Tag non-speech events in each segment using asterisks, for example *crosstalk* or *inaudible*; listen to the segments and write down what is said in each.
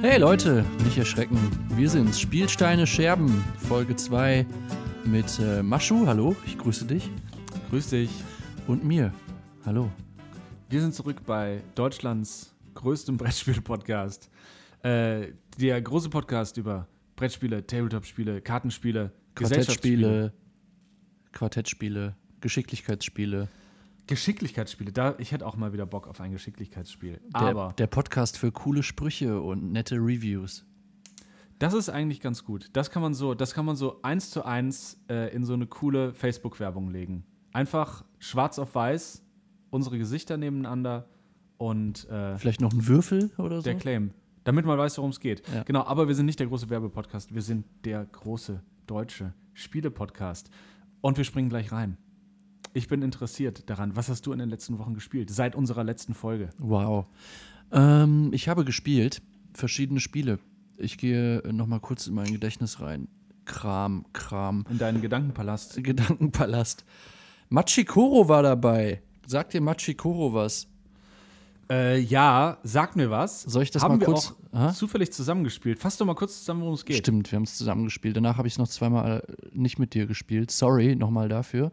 Hey Leute, nicht erschrecken. Wir sind's. Spielsteine Scherben, Folge 2 mit äh, Maschu. Hallo, ich grüße dich. Grüß dich. Und mir. Hallo. Wir sind zurück bei Deutschlands größtem Brettspiel-Podcast. Äh, der große Podcast über Brettspiele, Tabletop-Spiele, Kartenspiele, Quartettspiele, Quartettspiele, Geschicklichkeitsspiele. Geschicklichkeitsspiele. Da, ich hätte auch mal wieder Bock auf ein Geschicklichkeitsspiel. Der, Aber der Podcast für coole Sprüche und nette Reviews. das ist eigentlich ganz gut. Das kann man so, das kann man so eins zu eins äh, in so eine coole Facebook-Werbung legen. Einfach schwarz auf weiß, unsere Gesichter nebeneinander und äh, Vielleicht noch ein Würfel oder so? der Claim. Damit man weiß, worum es geht. Ja. Genau, aber wir sind nicht der große Werbepodcast, wir sind der große deutsche Spiele-Podcast. Und wir springen gleich rein. Ich bin interessiert daran, was hast du in den letzten Wochen gespielt, seit unserer letzten Folge? Wow. Ähm, ich habe gespielt verschiedene Spiele. Ich gehe noch mal kurz in mein Gedächtnis rein. Kram, Kram. In deinen Gedankenpalast. Gedankenpalast. Machikoro war dabei. Sagt dir Machikoro was? Äh, ja, sag mir was. Soll ich das Haben mal kurz- auch Aha. zufällig zusammengespielt? Fass doch mal kurz zusammen, worum es geht. Stimmt, wir haben es zusammengespielt. Danach habe ich es noch zweimal nicht mit dir gespielt. Sorry nochmal dafür.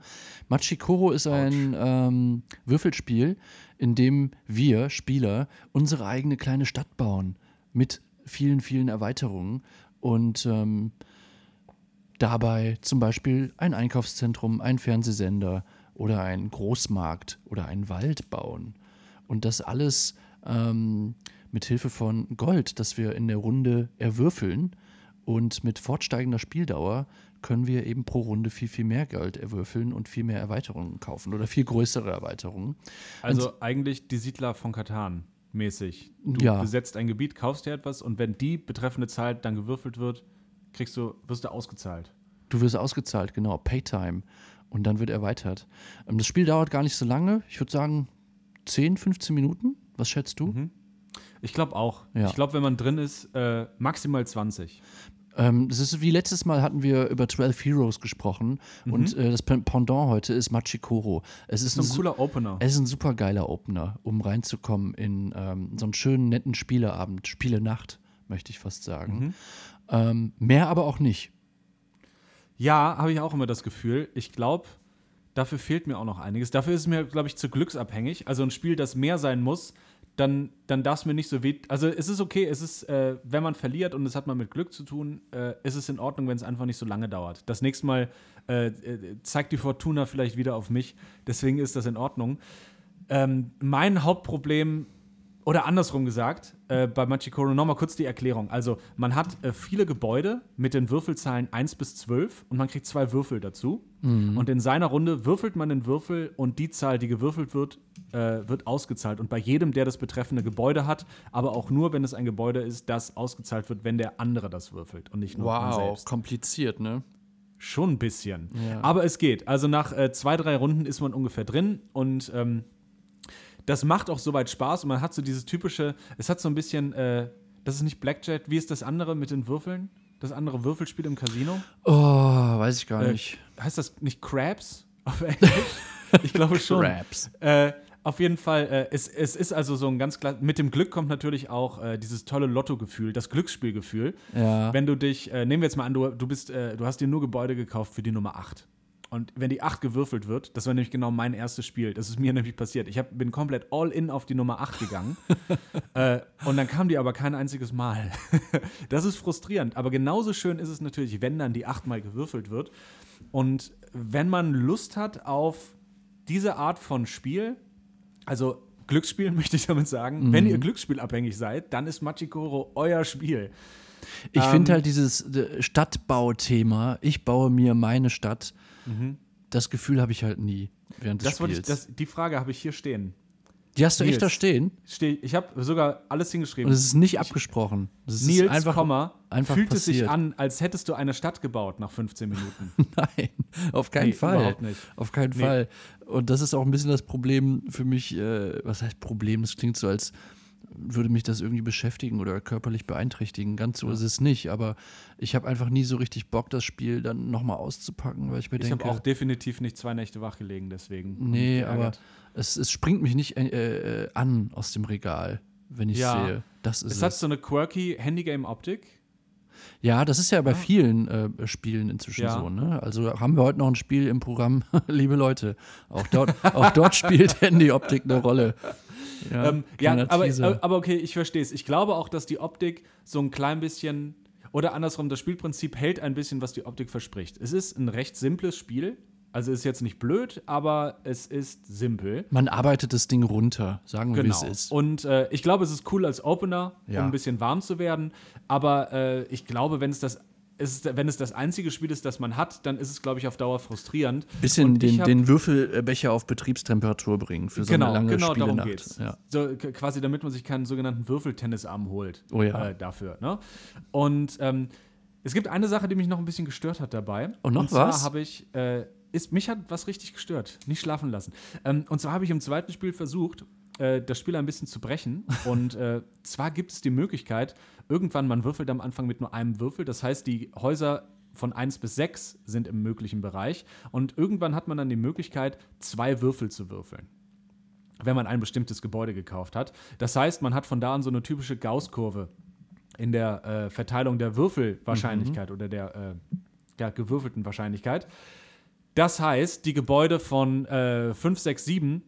Machikoro ist ein ähm, Würfelspiel, in dem wir Spieler unsere eigene kleine Stadt bauen. Mit vielen, vielen Erweiterungen. Und ähm, dabei zum Beispiel ein Einkaufszentrum, ein Fernsehsender oder ein Großmarkt oder einen Wald bauen. Und das alles ähm, mit Hilfe von Gold, das wir in der Runde erwürfeln. Und mit fortsteigender Spieldauer können wir eben pro Runde viel, viel mehr Gold erwürfeln und viel mehr Erweiterungen kaufen oder viel größere Erweiterungen. Also eigentlich die Siedler von Katan mäßig. Du Ja. besetzt ein Gebiet, kaufst dir etwas und wenn die betreffende Zahl dann gewürfelt wird, kriegst du, wirst du ausgezahlt. Du wirst ausgezahlt, genau, Paytime. Und dann wird erweitert. Ähm, Das Spiel dauert gar nicht so lange. Ich würde sagen 10, 15 Minuten. Was schätzt du? Ich glaube auch. Ja. Ich glaube, wenn man drin ist, äh, maximal 20. Ähm, das ist wie letztes Mal hatten wir über 12 Heroes gesprochen und äh, das Pen- Pendant heute ist Machikoro. Es ist, Mhm. So ein su- cooler Opener. Es ist ein super geiler Opener, um reinzukommen in ähm, so einen schönen, netten Spieleabend, Spielenacht, möchte ich fast sagen. Mhm. Ähm, mehr aber auch nicht. Ja, habe ich auch immer das Gefühl. Ich glaube, dafür fehlt mir auch noch einiges. Dafür ist es mir, glaube ich, zu glücksabhängig. Also ein Spiel, das mehr sein muss, dann, dann darf es mir nicht so weh. Also es ist okay, es ist, äh, wenn man verliert und es hat mal mit Glück zu tun, äh, ist es in Ordnung, wenn es einfach nicht so lange dauert. Das nächste Mal äh, äh, zeigt die Fortuna vielleicht wieder auf mich. Deswegen ist das in Ordnung. Ähm, mein Hauptproblem, oder andersrum gesagt, äh, bei Machikoro nochmal kurz die Erklärung. Also, man hat äh, viele Gebäude mit den Würfelzahlen 1 bis 12 und man kriegt zwei Würfel dazu. Und in seiner Runde würfelt man den Würfel und die Zahl, die gewürfelt wird, äh, wird ausgezahlt. Und bei jedem, der das betreffende Gebäude hat, aber auch nur, wenn es ein Gebäude ist, das ausgezahlt wird, wenn der andere das würfelt und nicht nur man selbst. kompliziert, ne? Schon ein bisschen. Ja. Aber es geht. Also nach äh, zwei, drei Runden ist man ungefähr drin und ähm, das macht auch soweit Spaß und man hat so dieses typische, es hat so ein bisschen, äh, das ist nicht Blackjack, wie ist das andere mit den Würfeln? Das andere Würfelspiel im Casino? Oh, weiß ich gar Äh, nicht. Heißt das nicht Crabs *laughs* auf Englisch? ich glaube schon. Craps. Äh, auf jeden Fall, äh, es, es ist also so ein ganz klar, mit dem Glück kommt natürlich auch äh, dieses tolle Lottogefühl, das Glücksspielgefühl. Ja. Wenn du dich, äh, nehmen wir jetzt mal an, du, du bist, äh, du hast dir nur Gebäude gekauft für die Nummer 8. Und wenn die 8 gewürfelt wird, das war nämlich genau mein erstes Spiel, das ist mir *laughs* nämlich passiert. Ich hab, bin komplett all in auf die Nummer 8 gegangen. *laughs* äh, und dann kam die aber kein einziges Mal. *laughs* das ist frustrierend. Aber genauso schön ist es natürlich, wenn dann die 8 mal gewürfelt wird. Und wenn man Lust hat auf diese Art von Spiel, also Glücksspiel möchte ich damit sagen, wenn ihr glücksspielabhängig seid, dann ist Machikoro euer Spiel. Ich finde Ähm, halt dieses äh, Stadtbauthema, ich baue mir meine Stadt, das Gefühl habe ich halt nie während des Mhm. Das Spiels. ich, das, die Frage habe ich hier stehen. Die hast du echt Nils. da stehen? Steh, ich habe sogar alles hingeschrieben. Und es ist nicht abgesprochen. Das ist Nils, einfach, Komma, einfach fühlt es sich passiert. an, als hättest du eine Stadt gebaut nach 15 Minuten. *laughs* Nein, auf keinen Nee, Fall. überhaupt nicht. Auf keinen Nee. Fall. Und das ist auch ein bisschen das Problem für mich. Äh, was heißt Problem? Das klingt so, als würde mich das irgendwie beschäftigen oder körperlich beeinträchtigen. Ganz so ist es nicht. Aber ich habe einfach nie so richtig Bock, das Spiel dann nochmal auszupacken, weil ich mir Ich habe denke, auch definitiv nicht zwei Nächte wach gelegen, deswegen. nee, ich aber es, es springt mich nicht äh, äh, an aus dem Regal, wenn ich Ja. sehe. Das ist Es es. hat so eine quirky Handygame-Optik. ja, das ist ja bei vielen äh, Spielen inzwischen Ja. so. Ne? Also haben wir heute noch ein Spiel im Programm, *laughs* liebe Leute. Auch dort, auch dort spielt *laughs* Handy-Optik eine Rolle. Ja, Ähm, ja, aber, aber okay, ich verstehe es. Ich glaube auch, dass die Optik so ein klein bisschen, oder andersrum, das Spielprinzip hält ein bisschen, was die Optik verspricht. Es ist ein recht simples Spiel. Also ist jetzt nicht blöd, aber es ist simpel. Man arbeitet das Ding runter, sagen wir, Genau. wie es ist. Und äh, ich glaube, es ist cool als Opener, Ja. um ein bisschen warm zu werden. Aber äh, ich glaube, wenn es das ist, wenn es das einzige Spiel ist, das man hat, dann ist es, glaube ich, auf Dauer frustrierend. Bisschen den, hab- den Würfelbecher auf Betriebstemperatur bringen für so genau, eine lange genau darum Spielenacht. geht's. Ja. So, quasi, damit man sich keinen sogenannten Würfeltennisarm holt. Oh ja. Äh, dafür. Ne? Und ähm, es gibt eine Sache, die mich noch ein bisschen gestört hat dabei. Und noch und zwar was? habe ich, äh, ist, mich hat was richtig gestört, nicht schlafen lassen. Ähm, und zwar habe ich im zweiten Spiel versucht, äh, das Spiel ein bisschen zu brechen. *laughs* und äh, zwar gibt es die Möglichkeit, irgendwann, man würfelt am Anfang mit nur einem Würfel. Das heißt, die Häuser von 1 bis 6 sind im möglichen Bereich. Und irgendwann hat man dann die Möglichkeit, zwei Würfel zu würfeln wenn man ein bestimmtes Gebäude gekauft hat. Das heißt, man hat von da an so eine typische Gauss-Kurve in der äh, Verteilung der Würfelwahrscheinlichkeit oder der, äh, der gewürfelten Wahrscheinlichkeit. Das heißt, die Gebäude von äh, 5, 6, 7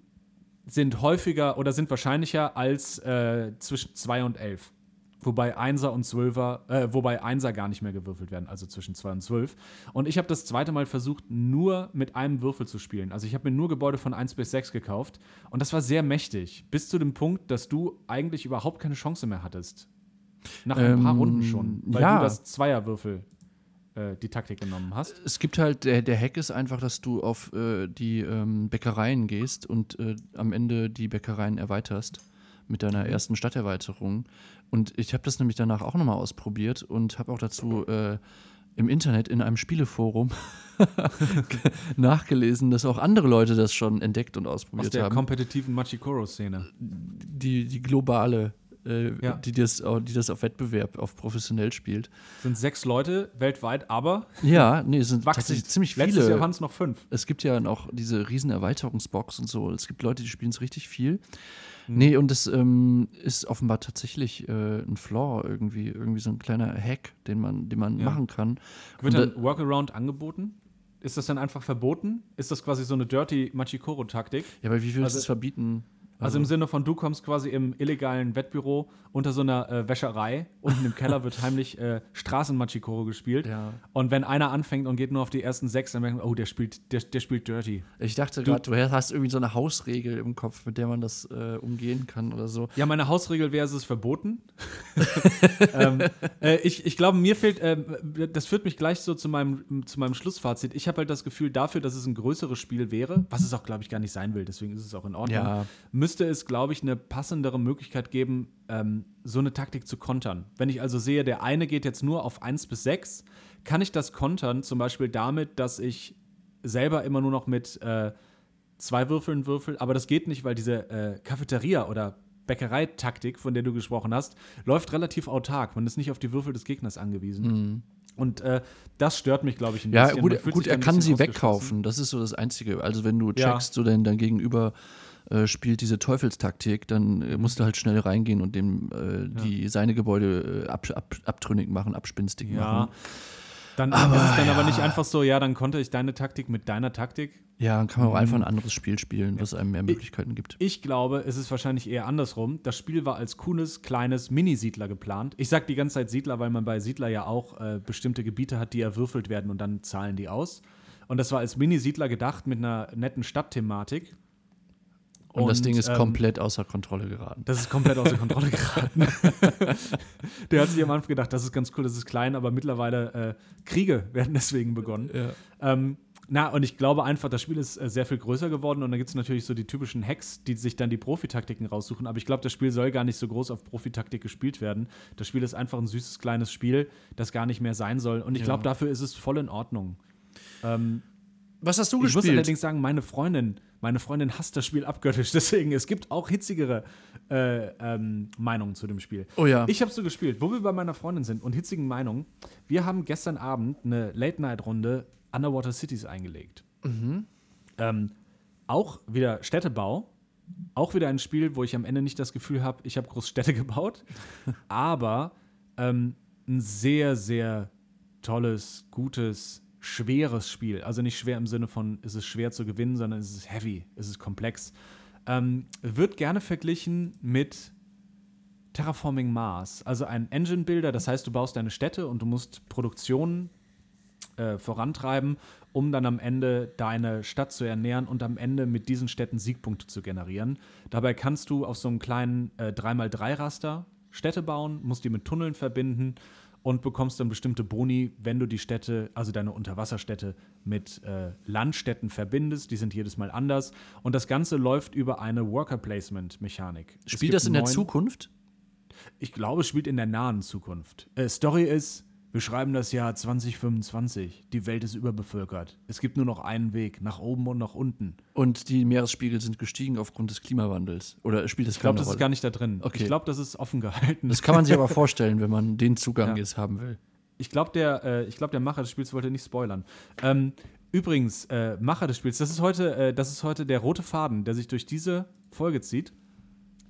sind häufiger oder sind wahrscheinlicher als äh, zwischen 2 und 11. Wobei Einser und Zwölfer, äh, wobei Einser gar nicht mehr gewürfelt werden, also zwischen 2 und 12. Und ich habe das zweite Mal versucht, nur mit einem Würfel zu spielen. Also ich habe mir nur Gebäude von 1 bis 6 gekauft. Und das war sehr mächtig. Bis zu dem Punkt, dass du eigentlich überhaupt keine Chance mehr hattest. Nach ein paar Ähm, Runden schon. Weil ja. du das Zweierwürfel die Taktik genommen hast. Es gibt halt, der, der Hack ist einfach, dass du auf äh, die ähm, Bäckereien gehst und äh, am Ende die Bäckereien erweiterst mit deiner Mhm. ersten Stadterweiterung. Und ich habe das nämlich danach auch nochmal ausprobiert und habe auch dazu äh, im Internet in einem Spieleforum *laughs* nachgelesen, dass auch andere Leute das schon entdeckt und Aus ausprobiert der haben. kompetitiven Machikoro-Szene. Die, die globale, äh, Ja. die, das, die das auf Wettbewerb, auf professionell spielt. Sind sechs Leute weltweit, aber Ja, nee, es sind wachsen. tatsächlich ziemlich viele. Letztes Jahr waren es noch fünf. Es gibt ja auch diese riesen Erweiterungsbox und so. Es gibt Leute, die spielen es richtig viel. Hm. Nee, und das ähm, ist offenbar tatsächlich äh, ein Flaw irgendwie, irgendwie so ein kleiner Hack, den man, den man Ja. machen kann. Wird Und dann Workaround angeboten? Ist das dann einfach verboten? Ist das quasi so eine dirty Machikoro-Taktik? Ja, aber wie willst du Also- es verbieten? Also im Sinne von, du kommst quasi im illegalen Wettbüro unter so einer äh, Wäscherei. Unten im Keller wird heimlich äh, Straßenmachikoro gespielt. Ja. Und wenn einer anfängt und geht nur auf die ersten sechs, dann merkt man, oh, der spielt, der, der spielt dirty. Ich dachte gerade, du hast irgendwie so eine Hausregel im Kopf, mit der man das äh, umgehen kann oder so. Ja, meine Hausregel wäre, es ist verboten. *laughs* ähm, äh, ich, ich glaube, mir fehlt, ähm, das führt mich gleich so zu meinem, zu meinem Schlussfazit. Ich habe halt das Gefühl, dafür, dass es ein größeres Spiel wäre, was es auch, glaube ich, gar nicht sein will, deswegen ist es auch in Ordnung, Ja. Müsste es, glaube ich, eine passendere Möglichkeit geben, ähm, so eine Taktik zu kontern. Wenn ich also sehe, der eine geht jetzt nur auf 1 bis 6, kann ich das kontern, zum Beispiel damit, dass ich selber immer nur noch mit äh, zwei Würfeln würfel, aber das geht nicht, weil diese äh, Cafeteria oder Bäckereitaktik, von der du gesprochen hast, läuft relativ autark. Man ist nicht auf die Würfel des Gegners angewiesen. Und äh, das stört mich, glaube ich, ein Mhm. Ja, bisschen. gut, fühlt gut sich er kann sie wegkaufen. Das ist so das Einzige. Also, wenn du Ja. checkst, so dein, dein Gegenüber äh, spielt diese Teufelstaktik, dann äh, musst du halt schnell reingehen und dem äh, die, seine Gebäude äh, ab, ab, abtrünnig machen, abspinstig Ja. machen. Dann ist es dann aber nicht einfach so, ja, dann konnte ich deine Taktik mit deiner Taktik. Ja, dann kann man auch Mhm. einfach ein anderes Spiel spielen, was einem mehr Möglichkeiten gibt. Ich glaube, es ist wahrscheinlich eher andersrum. Das Spiel war als cooles, kleines Mini-Siedler geplant. Ich sage die ganze Zeit Siedler, weil man bei Siedler ja auch äh, bestimmte Gebiete hat, die erwürfelt werden und dann zahlen die aus. Und das war als Mini-Siedler gedacht mit einer netten Stadtthematik. Und, das Ding ist ähm, komplett außer Kontrolle geraten. Das ist komplett außer Kontrolle geraten. *laughs* Der hat sich am Anfang gedacht, das ist ganz cool, das ist klein, aber mittlerweile äh, Kriege werden deswegen begonnen. Ähm, na, und ich glaube einfach, das Spiel ist äh, sehr viel größer geworden und da gibt es natürlich so die typischen Hacks, die sich dann die Profitaktiken raussuchen. Aber ich glaube, das Spiel soll gar nicht so groß auf Profitaktik gespielt werden. Das Spiel ist einfach ein süßes, kleines Spiel, das gar nicht mehr sein soll. Und ich glaube, dafür ist es voll in Ordnung. Ähm, Was hast du ich muss allerdings sagen, meine Freundin, meine Freundin hasst das Spiel abgöttisch. *laughs* Deswegen, es gibt auch hitzigere äh, ähm, Meinungen zu dem Spiel. Oh ja. Ich habe so gespielt, wo wir bei meiner Freundin sind und hitzigen Meinungen. Wir haben gestern Abend eine Late-Night-Runde Underwater Cities eingelegt. Mhm. Ähm, auch wieder Städtebau, Auch wieder ein Spiel, wo ich am Ende nicht das Gefühl habe, ich habe groß Städte *laughs* gebaut, aber ähm, ein sehr, sehr tolles, gutes, schweres Spiel. Also nicht schwer im Sinne von, ist es schwer zu gewinnen, sondern ist es ist heavy, ist es komplex. Ähm, wird gerne verglichen mit Terraforming Mars, also ein Engine Builder, das heißt, du baust deine Städte und du musst Produktionen äh, vorantreiben, um dann am Ende deine Stadt zu ernähren und am Ende mit diesen Städten Siegpunkte zu generieren. Dabei kannst du auf so einem kleinen äh, 3x3-Raster Städte bauen, musst die mit Tunneln verbinden und bekommst dann bestimmte Boni, wenn du die Städte, also deine Unterwasserstädte, mit äh, Landstädten verbindest. Die sind jedes Mal anders. Und das Ganze läuft über eine Worker-Placement-Mechanik. Spielt das in der Zukunft? Ich glaube, es spielt in der nahen Zukunft. Äh, Story ist, wir schreiben das Jahr 2025. Die Welt ist überbevölkert. Es gibt nur noch einen Weg, nach oben und nach unten. Und die Meeresspiegel sind gestiegen aufgrund des Klimawandels. Oder spielt das Ich glaube, das ist Rolle? gar nicht da drin. Okay. Ich glaube, das ist offen gehalten. Das kann man sich aber *laughs* vorstellen, wenn man den Zugang Ja. jetzt haben will. Ich glaube, der, äh, ich glaub, der Macher des Spiels wollte nicht spoilern. Ähm, übrigens, äh, Macher des Spiels, das ist, heute, äh, das ist heute der rote Faden, der sich durch diese Folge zieht,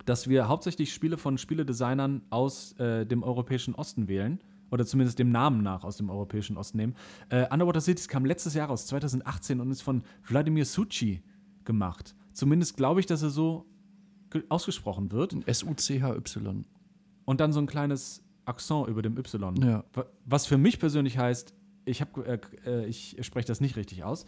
dass wir hauptsächlich Spiele von Spieledesignern aus äh, dem europäischen Osten wählen. Oder zumindest dem Namen nach aus dem europäischen Osten nehmen. Äh, Underwater Cities kam letztes Jahr aus, 2018, und ist von Wladimir Suchi gemacht. Zumindest glaube ich, dass er so ge- ausgesprochen wird. S-U-C-H-Y. Und dann so ein kleines Akzent über dem Y. Ja. Wa- Was für mich persönlich heißt, ich, hab, äh, äh, ich spreche das nicht richtig aus.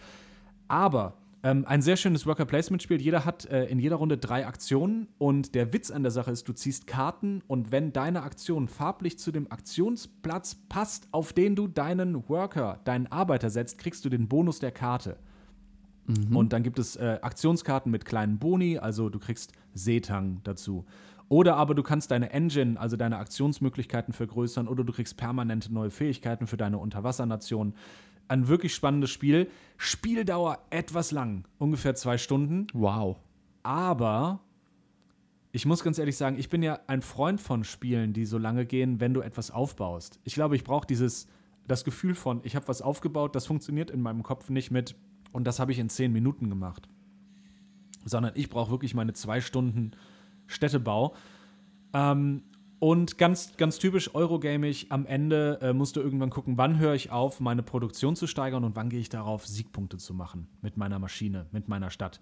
Aber ähm, ein sehr schönes Worker Placement Spiel. Jeder hat äh, in jeder Runde drei Aktionen und der Witz an der Sache ist, du ziehst Karten und wenn deine Aktion farblich zu dem Aktionsplatz passt, auf den du deinen Worker, deinen Arbeiter setzt, kriegst du den Bonus der Karte. Und dann gibt es äh, Aktionskarten mit kleinen Boni, also du kriegst Seetang dazu. Oder aber du kannst deine Engine, also deine Aktionsmöglichkeiten vergrößern, oder du kriegst permanente neue Fähigkeiten für deine Unterwassernation. Ein wirklich spannendes Spiel. Spieldauer etwas lang, ungefähr zwei Stunden. Wow. Aber ich muss ganz ehrlich sagen, ich bin ja ein Freund von Spielen, die so lange gehen, wenn du etwas aufbaust. Ich glaube, ich brauche dieses das Gefühl von, ich habe was aufgebaut, das funktioniert in meinem Kopf nicht mit und das habe ich in zehn Minuten gemacht. Sondern ich brauche wirklich meine zwei Stunden Städtebau. Ähm, und ganz, ganz typisch Eurogamig, am Ende äh, musst du irgendwann gucken, wann höre ich auf, meine Produktion zu steigern und wann gehe ich darauf, Siegpunkte zu machen mit meiner Maschine, mit meiner Stadt.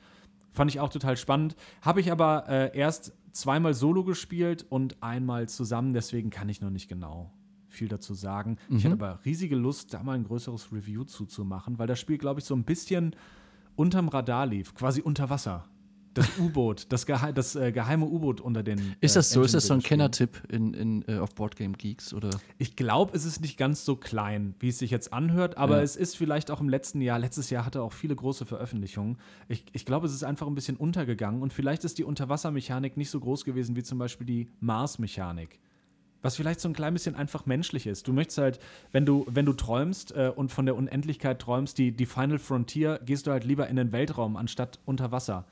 Fand ich auch total spannend. Habe ich aber äh, erst zweimal solo gespielt und einmal zusammen, deswegen kann ich noch nicht genau viel dazu sagen. Ich Mhm. hatte aber riesige Lust, da mal ein größeres Review zuzumachen, weil das Spiel, glaube ich, so ein bisschen unterm Radar lief, quasi unter Wasser. Das U-Boot, das, gehe das äh, geheime U-Boot unter den. Ist äh, das so? Ist das so ein. Kennertipp in, in, äh, auf Boardgame Geeks? Oder? Ich glaube, es ist nicht ganz so klein, wie es sich jetzt anhört, aber Ja. es ist vielleicht auch im letzten Jahr, letztes Jahr hatte auch viele große Veröffentlichungen. Ich, ich glaube, es ist einfach ein bisschen untergegangen und vielleicht ist die Unterwassermechanik nicht so groß gewesen wie zum Beispiel die Mars-Mechanik. Was vielleicht so ein klein bisschen einfach menschlich ist. Du möchtest halt, wenn du, wenn du träumst äh, und von der Unendlichkeit träumst, die, die Final Frontier, gehst du halt lieber in den Weltraum anstatt unter Wasser.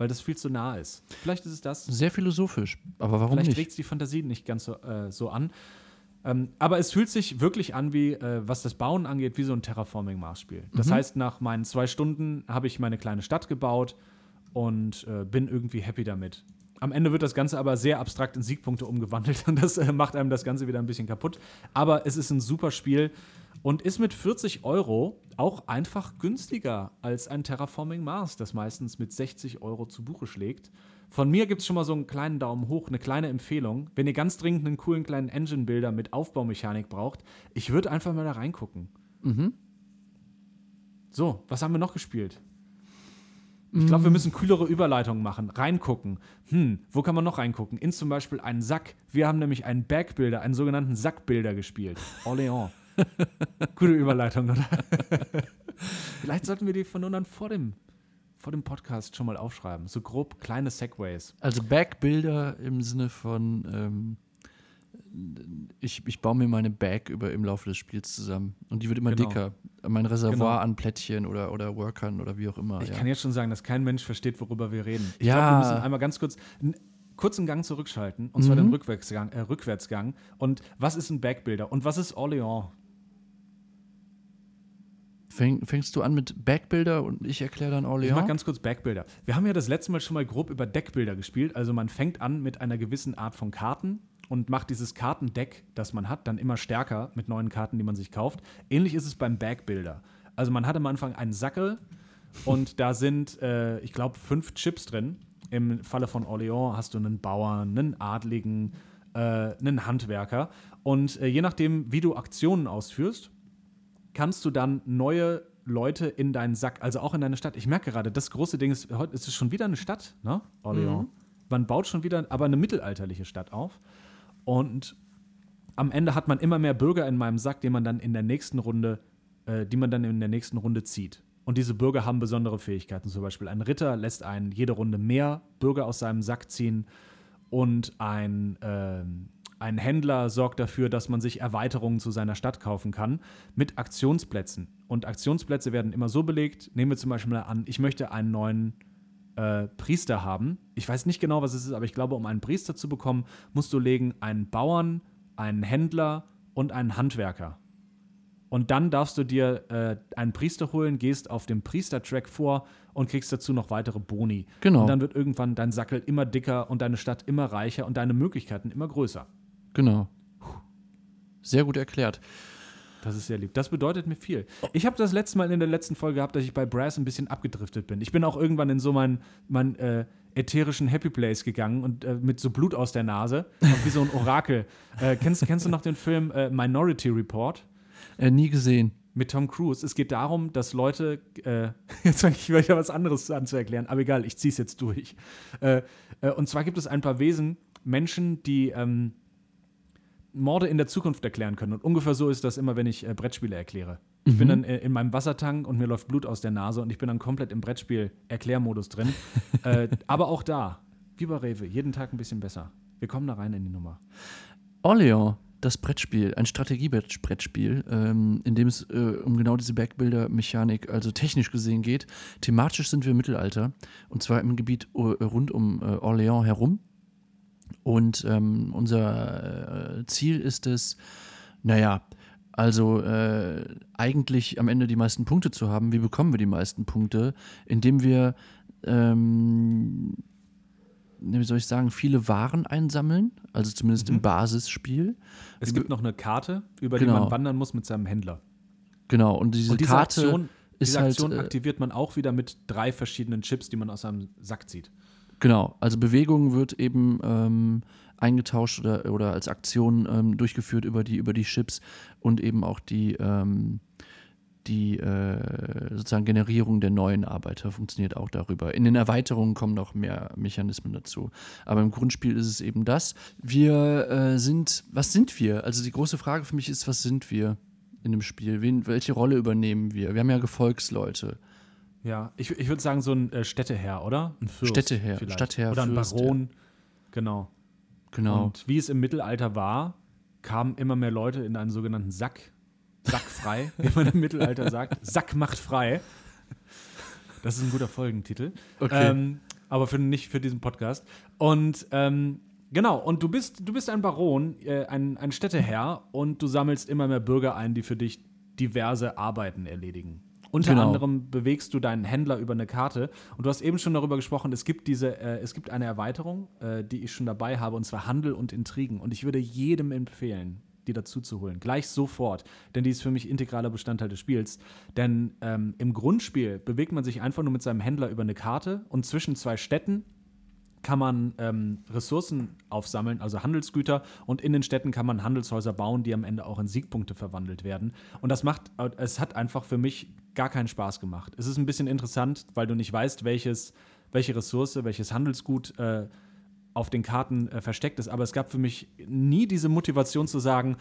Weil das viel zu nah ist. Vielleicht ist es das. Sehr philosophisch. Aber warum Vielleicht nicht? regt die Fantasie nicht ganz so, äh, so an. Ähm, aber es fühlt sich wirklich an, wie, äh, was das Bauen angeht, wie so ein Terraforming-Mars-Spiel. Das Mhm. heißt, nach meinen zwei Stunden habe ich meine kleine Stadt gebaut und äh, bin irgendwie happy damit. Am Ende wird das Ganze aber sehr abstrakt in Siegpunkte umgewandelt *laughs* und das äh, macht einem das Ganze wieder ein bisschen kaputt. Aber es ist ein super Spiel und ist mit 40 Euro auch einfach günstiger als ein Terraforming Mars, das meistens mit 60 Euro zu Buche schlägt. Von mir gibt es schon mal so einen kleinen Daumen hoch, eine kleine Empfehlung. Wenn ihr ganz dringend einen coolen kleinen Engine-Builder mit Aufbaumechanik braucht, ich würde einfach mal da reingucken. Mhm. So, was haben wir noch gespielt? Ich glaube, wir müssen kühlere Überleitungen machen. Reingucken. Hm, wo kann man noch reingucken? In zum Beispiel einen Sack. Wir haben nämlich einen Bagbuilder, einen sogenannten Sackbuilder gespielt. Orléans. *laughs* Gute Überleitung, oder? *laughs* Vielleicht sollten wir die von nun an vor dem, vor dem Podcast schon mal aufschreiben. So grob kleine Segways. Also Backbilder im Sinne von, ähm, ich, ich baue mir meine Bag über im Laufe des Spiels zusammen. Und die wird immer Genau. dicker. Mein Reservoir Genau. an Plättchen oder, oder Workern oder wie auch immer. Ich ja. kann jetzt schon sagen, dass kein Mensch versteht, worüber wir reden. Ich Ja. glaube, wir müssen einmal ganz kurz einen kurzen Gang zurückschalten, und zwar Mhm. den Rückwärtsgang, äh, Rückwärtsgang. Und was ist ein Backbuilder und was ist Orléans? Fäng, fängst du an mit Backbuilder und ich erkläre dann Orleans? Ich mach ganz kurz Backbilder. Wir haben ja das letzte Mal schon mal grob über Deckbilder gespielt. Also man fängt an mit einer gewissen Art von Karten und macht dieses Kartendeck, das man hat, dann immer stärker mit neuen Karten, die man sich kauft. Ähnlich ist es beim Backbuilder. Also man hat am Anfang einen Sackel und da sind, äh, ich glaube, fünf Chips drin. Im Falle von Orléans hast du einen Bauern, einen Adligen, äh, einen Handwerker. Und äh, je nachdem, wie du Aktionen ausführst, kannst du dann neue Leute in deinen Sack, also auch in deine Stadt. Ich merke gerade, das große Ding ist, heute ist es schon wieder eine Stadt, ne? Orléans. Man baut schon wieder, aber eine mittelalterliche Stadt auf. Und am Ende hat man immer mehr Bürger in meinem Sack, die man dann in der nächsten Runde, äh, die man dann in der nächsten Runde zieht. Und diese Bürger haben besondere Fähigkeiten. Zum Beispiel ein Ritter lässt einen jede Runde mehr Bürger aus seinem Sack ziehen und ein, ähm, ein Händler sorgt dafür, dass man sich Erweiterungen zu seiner Stadt kaufen kann mit Aktionsplätzen. Und Aktionsplätze werden immer so belegt. Nehmen wir zum Beispiel an, ich möchte einen neuen äh, Priester haben. Ich weiß nicht genau, was es ist, aber ich glaube, um einen Priester zu bekommen, musst du legen einen Bauern, einen Händler und einen Handwerker. Und dann darfst du dir äh, einen Priester holen, gehst auf dem Priester-Track vor und kriegst dazu noch weitere Boni. Genau. Und dann wird irgendwann dein Sackel immer dicker und deine Stadt immer reicher und deine Möglichkeiten immer größer. Genau. Sehr gut erklärt. Das ist sehr lieb. Das bedeutet mir viel. Ich habe das letzte Mal in der letzten Folge gehabt, dass ich bei Brass ein bisschen abgedriftet bin. Ich bin auch irgendwann in so meinen mein, äh, ätherischen Happy Place gegangen und äh, mit so Blut aus der Nase und wie so ein Orakel. *laughs* Äh, kennst, kennst du noch den Film äh, Minority Report? Äh, nie gesehen. mit Tom Cruise. Es geht darum, dass Leute, äh, *laughs* jetzt fange ich wieder was anderes an zu erklären, aber egal, ich ziehe es jetzt durch. Äh, äh, und zwar gibt es ein paar Wesen, Menschen, die ähm, Morde in der Zukunft erklären können. Und ungefähr so ist das immer, wenn ich äh, Brettspiele erkläre. Ich bin dann äh, in meinem Wassertank und mir läuft Blut aus der Nase und ich bin dann komplett im Brettspiel-Erklärmodus drin. *laughs* äh, aber auch da, wie bei Rewe, jeden Tag ein bisschen besser. Wir kommen da rein in die Nummer. Orleans, das Brettspiel, ein Strategie-Brettspiel, ähm, in dem es äh, um genau diese Backbuilder-Mechanik, also technisch gesehen geht. Thematisch sind wir im Mittelalter und zwar im Gebiet äh, rund um äh, Orléans herum. Und ähm, unser äh, Ziel ist es, naja, also äh, eigentlich am Ende die meisten Punkte zu haben. Wie bekommen wir die meisten Punkte? Indem wir, ähm, wie soll ich sagen, viele Waren einsammeln, also zumindest im Basisspiel. Es gibt noch eine Karte, über die Genau. man wandern muss mit seinem Händler. Genau, und diese, Und diese Karte Aktion, ist diese halt. Aktion äh, aktiviert man auch wieder mit drei verschiedenen Chips, die man aus seinem Sack zieht. Genau, also Bewegung wird eben ähm, eingetauscht oder, oder als Aktion ähm, durchgeführt über die, über die Chips und eben auch die, ähm, die äh, sozusagen Generierung der neuen Arbeiter funktioniert auch darüber. In den Erweiterungen kommen noch mehr Mechanismen dazu. Aber im Grundspiel ist es eben das. Wir äh, sind, was sind wir? Also die große Frage für mich ist, was sind wir in dem Spiel? Wen, welche Rolle übernehmen wir? Wir haben ja Gefolgsleute. Ja, ich, ich würde sagen, so ein äh, Städteherr, oder? Ein Fürst. Städteherr, vielleicht. Stadtherr, Oder ein Fürst, Baron. Genau. Genau. Und wie es im Mittelalter war, kamen immer mehr Leute in einen sogenannten Sack. Sack frei, *laughs* wie man im Mittelalter sagt. Sack macht frei. Das ist ein guter Folgentitel. Okay. Ähm, aber für, nicht für diesen Podcast. Und ähm, genau, und du bist, du bist ein Baron, äh, ein, ein Städteherr und du sammelst immer mehr Bürger ein, die für dich diverse Arbeiten erledigen. Unter Genau. anderem bewegst du deinen Händler über eine Karte. Und du hast eben schon darüber gesprochen, es gibt diese, äh, es gibt eine Erweiterung, äh, die ich schon dabei habe, und zwar Handel und Intrigen. Und ich würde jedem empfehlen, die dazu zu holen. Gleich sofort. Denn die ist für mich integraler Bestandteil des Spiels. Denn ähm, im Grundspiel bewegt man sich einfach nur mit seinem Händler über eine Karte und zwischen zwei Städten kann man ähm, Ressourcen aufsammeln, also Handelsgüter, und in den Städten kann man Handelshäuser bauen, die am Ende auch in Siegpunkte verwandelt werden. Und das macht, äh, es hat einfach für mich gar keinen Spaß gemacht. Es ist ein bisschen interessant, weil du nicht weißt, welches, welche Ressource, welches Handelsgut äh, auf den Karten äh, versteckt ist. Aber es gab für mich nie diese Motivation zu sagen,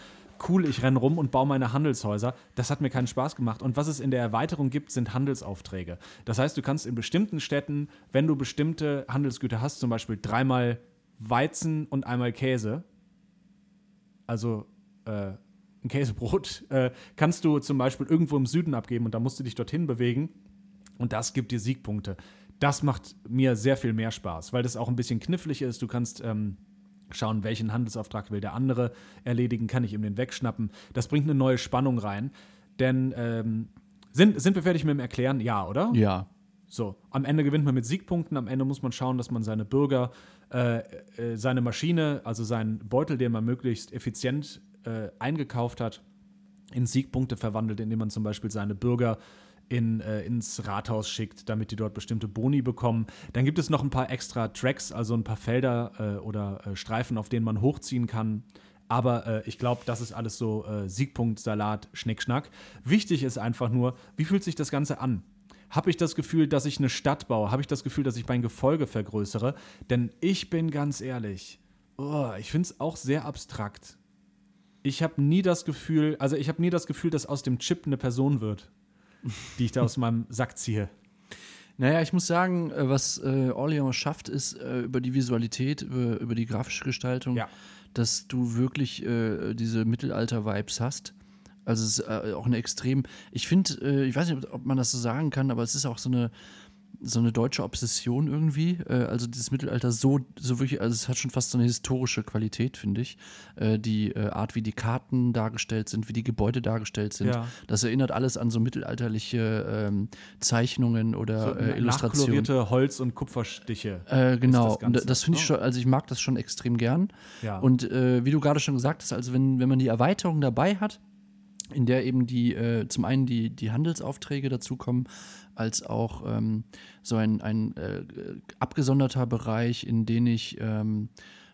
cool, ich renne rum und baue meine Handelshäuser. Das hat mir keinen Spaß gemacht. Und was es in der Erweiterung gibt, sind Handelsaufträge. Das heißt, du kannst in bestimmten Städten, wenn du bestimmte Handelsgüter hast, zum Beispiel dreimal Weizen und einmal Käse, also äh, ein Käsebrot, *laughs* äh, kannst du zum Beispiel irgendwo im Süden abgeben und da musst du dich dorthin bewegen und das gibt dir Siegpunkte. Das macht mir sehr viel mehr Spaß, weil das auch ein bisschen knifflig ist. Du kannst ähm, schauen, welchen Handelsauftrag will der andere erledigen, kann ich ihm den wegschnappen. Das bringt eine neue Spannung rein, denn ähm, Sind, sind wir fertig mit dem Erklären? Ja, oder? Ja. So, am Ende gewinnt man mit Siegpunkten, am Ende muss man schauen, dass man seine Bürger, äh, äh, seine Maschine, also seinen Beutel, den man möglichst effizient äh, eingekauft hat, in Siegpunkte verwandelt, indem man zum Beispiel seine Bürger in, äh, ins Rathaus schickt, damit die dort bestimmte Boni bekommen. Dann gibt es noch ein paar extra Tracks, also ein paar Felder äh, oder äh, Streifen, auf denen man hochziehen kann. Aber äh, ich glaube, das ist alles so äh, Siegpunkt, Salat, Schnick, Schnack. Wichtig ist einfach nur, wie fühlt sich das Ganze an? Habe ich das Gefühl, dass ich eine Stadt baue? Habe ich das Gefühl, dass ich mein Gefolge vergrößere? Denn ich bin ganz ehrlich, oh, ich finde es auch sehr abstrakt. Ich habe nie das Gefühl, also ich habe nie das Gefühl, dass aus dem Chip eine Person wird, die ich da aus meinem Sack ziehe. Naja, ich muss sagen, äh, was äh, Orleans schafft, ist äh, über die Visualität, über, über die grafische Gestaltung, Ja. dass du wirklich äh, diese Mittelalter-Vibes hast. Also es ist äh, auch eine extrem, ich finde, äh, ich weiß nicht, ob man das so sagen kann, aber es ist auch so eine, so eine deutsche Obsession irgendwie. Äh, also dieses Mittelalter so, so wirklich, also es hat schon fast so eine historische Qualität, finde ich. Äh, die äh, Art, wie die Karten dargestellt sind, wie die Gebäude dargestellt sind. Ja. Das erinnert alles an so mittelalterliche ähm, Zeichnungen oder äh, Illustrationen. nachkolorierte Holz- und Kupferstiche. Äh, genau, das Ganze, das finde ich ne? schon, also ich mag das schon extrem gern. Ja. Und äh, wie du gerade schon gesagt hast, also wenn, wenn man die Erweiterung dabei hat, in der eben die, äh, zum einen die, die Handelsaufträge dazukommen, als auch ähm, so ein, ein äh, abgesonderter Bereich, in den ich ähm,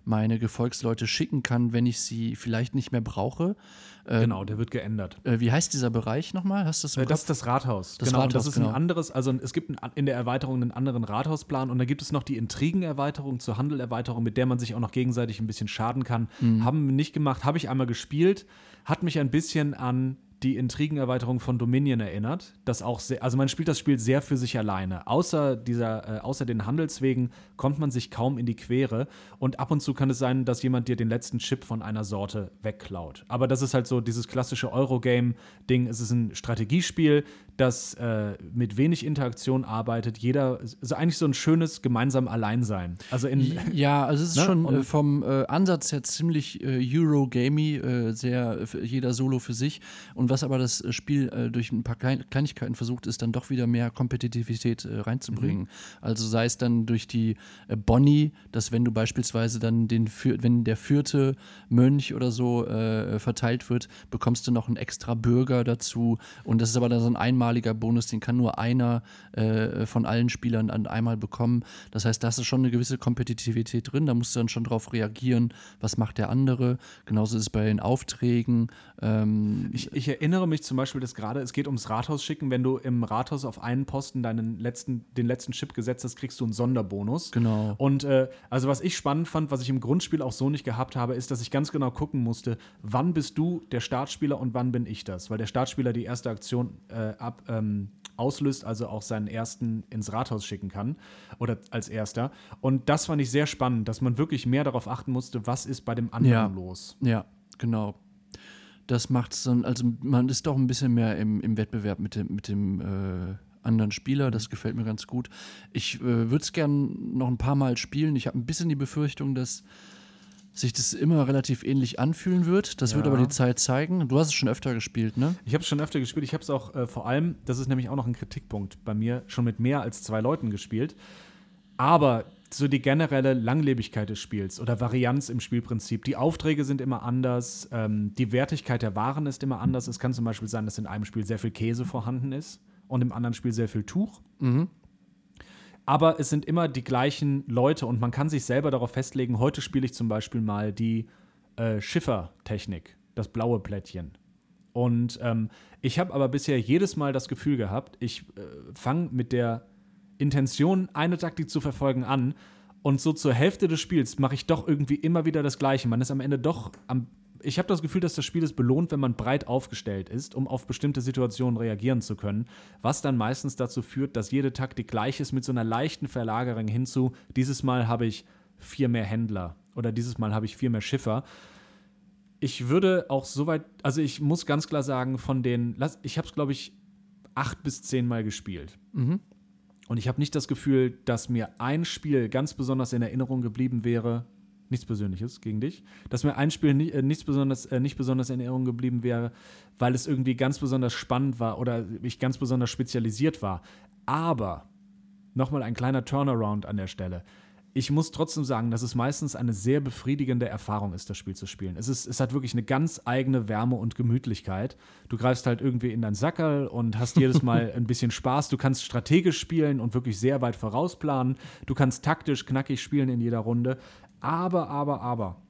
meine Gefolgsleute schicken kann, wenn ich sie vielleicht nicht mehr brauche. genau, der wird geändert. Äh, wie heißt dieser Bereich nochmal? Hast du das im Äh, Das Kopf? ist das Rathaus. Das genau, und das Rathaus, ist genau. ein anderes, also es gibt ein, in der Erweiterung einen anderen Rathausplan und da gibt es noch die Intrigenerweiterung zur Handelerweiterung, mit der man sich auch noch gegenseitig ein bisschen schaden kann. Mhm. Haben wir nicht gemacht, habe ich einmal gespielt, hat mich ein bisschen an die Intrigenerweiterung von Dominion erinnert. Das auch sehr, also man spielt das Spiel sehr für sich alleine. Außer dieser, äh, außer den Handelswegen kommt man sich kaum in die Quere und ab und zu kann es sein, dass jemand dir den letzten Chip von einer Sorte wegklaut. Aber das ist halt so dieses klassische Eurogame-Ding. Es ist ein Strategiespiel, das äh, mit wenig Interaktion arbeitet. Jeder, also eigentlich so ein schönes gemeinsam Alleinsein. Also in Ja, also es ist *laughs* Ne? schon äh, vom äh, Ansatz her ziemlich äh, Euro-gamey, äh, sehr jeder Solo für sich. Und was aber das äh, Spiel äh, durch ein paar Klein Kleinigkeiten versucht, ist dann doch wieder mehr Kompetitivität äh, reinzubringen. Mhm. Also sei es dann durch die äh, Bonnie, dass wenn du beispielsweise dann den, wenn der vierte Mönch oder so äh, verteilt wird, bekommst du noch einen extra Bürger dazu. Und das ist aber dann so ein einmaliger Bonus, den kann nur einer äh, von allen Spielern an einmal bekommen. Das heißt, da ist schon eine gewisse Kompetitivität drin, da musst du dann schon drauf reagieren, was macht der andere. Genauso ist es bei den Aufträgen. Ähm, Ich, ich erinnere mich zum Beispiel, dass gerade es geht ums Rathaus schicken. Wenn du im Rathaus auf einen Posten deinen letzten, den letzten Chip gesetzt hast, kriegst du einen Sonderbonus. Genau. Und äh, also was ich spannend fand, was ich im Grundspiel auch so nicht gehabt habe, ist, dass ich ganz genau gucken musste, wann bist du der Startspieler und wann bin ich das? Weil der Startspieler die erste Aktion äh, ab, ähm, auslöst, also auch seinen ersten ins Rathaus schicken kann oder als erster. Und das fand ich sehr spannend, dass man wirklich mehr darauf achten musste, was ist bei dem anderen Ja. los. Ja, genau. Das macht es dann, also man ist doch ein bisschen mehr im, im Wettbewerb mit dem, mit dem äh, anderen Spieler. Das gefällt mir ganz gut. Ich äh, würde es gern noch ein paar Mal spielen. Ich habe ein bisschen die Befürchtung, dass sich das immer relativ ähnlich anfühlen wird. Das wird Ja. aber die Zeit zeigen. Du hast es schon öfter gespielt, ne? Ich habe es schon öfter gespielt. Ich habe es auch äh, vor allem, das ist nämlich auch noch ein Kritikpunkt bei mir, schon mit mehr als zwei Leuten gespielt. Aber so die generelle Langlebigkeit des Spiels oder Varianz im Spielprinzip. Die Aufträge sind immer anders, ähm, die Wertigkeit der Waren ist immer anders. Es kann zum Beispiel sein, dass in einem Spiel sehr viel Käse vorhanden ist und im anderen Spiel sehr viel Tuch. Aber es sind immer die gleichen Leute und man kann sich selber darauf festlegen, heute spiele ich zum Beispiel mal die äh, Schiffertechnik, das blaue Plättchen. Und ähm, ich habe aber bisher jedes Mal das Gefühl gehabt, ich äh, fange mit der Intention, eine Taktik zu verfolgen an und so zur Hälfte des Spiels mache ich doch irgendwie immer wieder das Gleiche. Man ist am Ende doch am. Ich habe das Gefühl, dass das Spiel es belohnt, wenn man breit aufgestellt ist, um auf bestimmte Situationen reagieren zu können, was dann meistens dazu führt, dass jede Taktik gleich ist mit so einer leichten Verlagerung hinzu. Dieses Mal habe ich vier mehr Händler oder dieses Mal habe ich vier mehr Schiffer ich würde auch so weit, also ich muss ganz klar sagen, von den, ich habe es, glaube ich, acht bis zehn Mal gespielt. Und ich habe nicht das Gefühl, dass mir ein Spiel ganz besonders in Erinnerung geblieben wäre nichts Persönliches gegen dich, dass mir ein Spiel nie, äh, nichts besonders, äh, nicht besonders in Erinnerung geblieben wäre, weil es irgendwie ganz besonders spannend war oder ich ganz besonders spezialisiert war. Aber nochmal ein kleiner Turnaround an der Stelle ich muss trotzdem sagen, dass es meistens eine sehr befriedigende Erfahrung ist, das Spiel zu spielen. Es, ist, es hat wirklich eine ganz eigene Wärme und Gemütlichkeit. Du greifst halt irgendwie in dein Sackerl und hast jedes Mal *laughs* ein bisschen Spaß. Du kannst strategisch spielen und wirklich sehr weit vorausplanen. Du kannst taktisch knackig spielen in jeder Runde. Aber, aber, aber,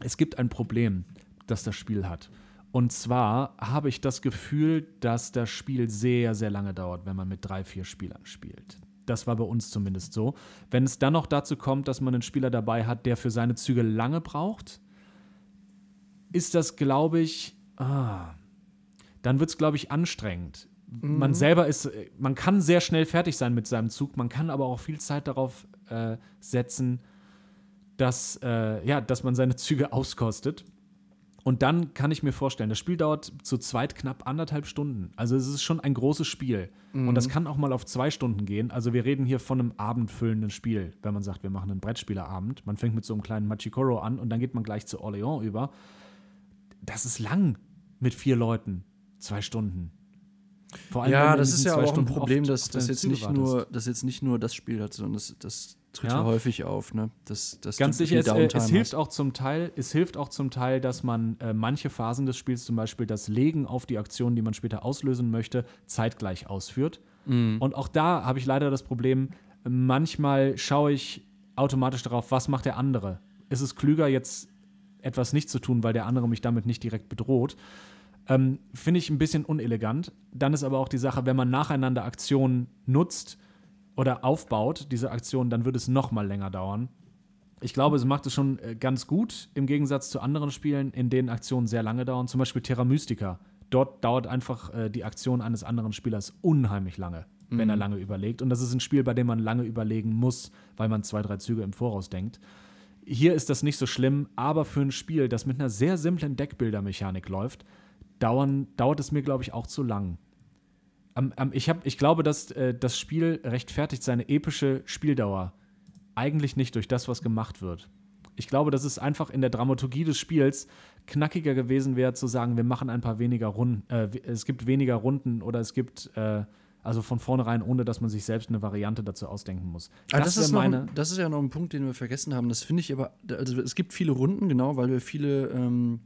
es gibt ein Problem, das das Spiel hat. Und zwar habe ich das Gefühl, dass das Spiel sehr, sehr lange dauert, wenn man mit drei, vier Spielern spielt. Das war bei uns zumindest so. Wenn es dann noch dazu kommt, dass man einen Spieler dabei hat, der für seine Züge lange braucht, ist das, glaube ich, ah, dann wird es, glaube ich, anstrengend. Mhm. Man selber ist, man kann sehr schnell fertig sein mit seinem Zug, man kann aber auch viel Zeit darauf äh, setzen, dass, äh, ja, dass man seine Züge *laughs* auskostet. Und dann kann ich mir vorstellen, das Spiel dauert zu zweit knapp anderthalb Stunden. Also es ist schon ein großes Spiel. Mhm. Und das kann auch mal auf zwei Stunden gehen. Also wir reden hier von einem abendfüllenden Spiel, wenn man sagt, wir machen einen Brettspielerabend. Man fängt mit so einem kleinen Machikoro an und dann geht man gleich zu Orléans über. Das ist lang mit vier Leuten. Zwei Stunden. Vor allem, ja, das ist ja auch Stunden ein Problem, dass das jetzt, nicht nur, dass jetzt nicht nur das Spiel hat, sondern das, das tritt ja. häufig auf, ne? Das, das Ganz sicher, es, äh, es hilft auch zum Teil, es hilft auch zum Teil, dass man äh, manche Phasen des Spiels, zum Beispiel das Legen auf die Aktion, die man später auslösen möchte, zeitgleich ausführt. Mhm. Und auch da habe ich leider das Problem, manchmal schaue ich automatisch darauf, was macht der andere. Ist es klüger, jetzt etwas nicht zu tun, weil der andere mich damit nicht direkt bedroht? Ähm, Finde ich ein bisschen unelegant. Dann ist aber auch die Sache, wenn man nacheinander Aktionen nutzt, oder aufbaut, diese Aktion, dann wird es noch mal länger dauern. Ich glaube, sie macht es schon äh, ganz gut im Gegensatz zu anderen Spielen, in denen Aktionen sehr lange dauern. Zum Beispiel Terra Mystica. Dort dauert einfach äh, die Aktion eines anderen Spielers unheimlich lange, mhm. wenn er mhm. lange überlegt. Und das ist ein Spiel, bei dem man lange überlegen muss, weil man zwei, drei Züge im Voraus denkt. Hier ist das nicht so schlimm, aber für ein Spiel, das mit einer sehr simplen Deckbildermechanik läuft, dauern, dauert es mir, glaube ich, auch zu lang. Um, um, ich, hab, ich glaube, dass äh, das Spiel rechtfertigt seine epische Spieldauer eigentlich nicht durch das, was gemacht wird. Ich glaube, dass es einfach in der Dramaturgie des Spiels knackiger gewesen wäre, zu sagen, wir machen ein paar weniger Runden, äh, es gibt weniger Runden oder es gibt, äh, also von vornherein, ohne dass man sich selbst eine Variante dazu ausdenken muss. Das, das, ist, ein, das ist ja noch ein Punkt, den wir vergessen haben. Das finde ich aber, also es gibt viele Runden, genau, weil wir viele ähm,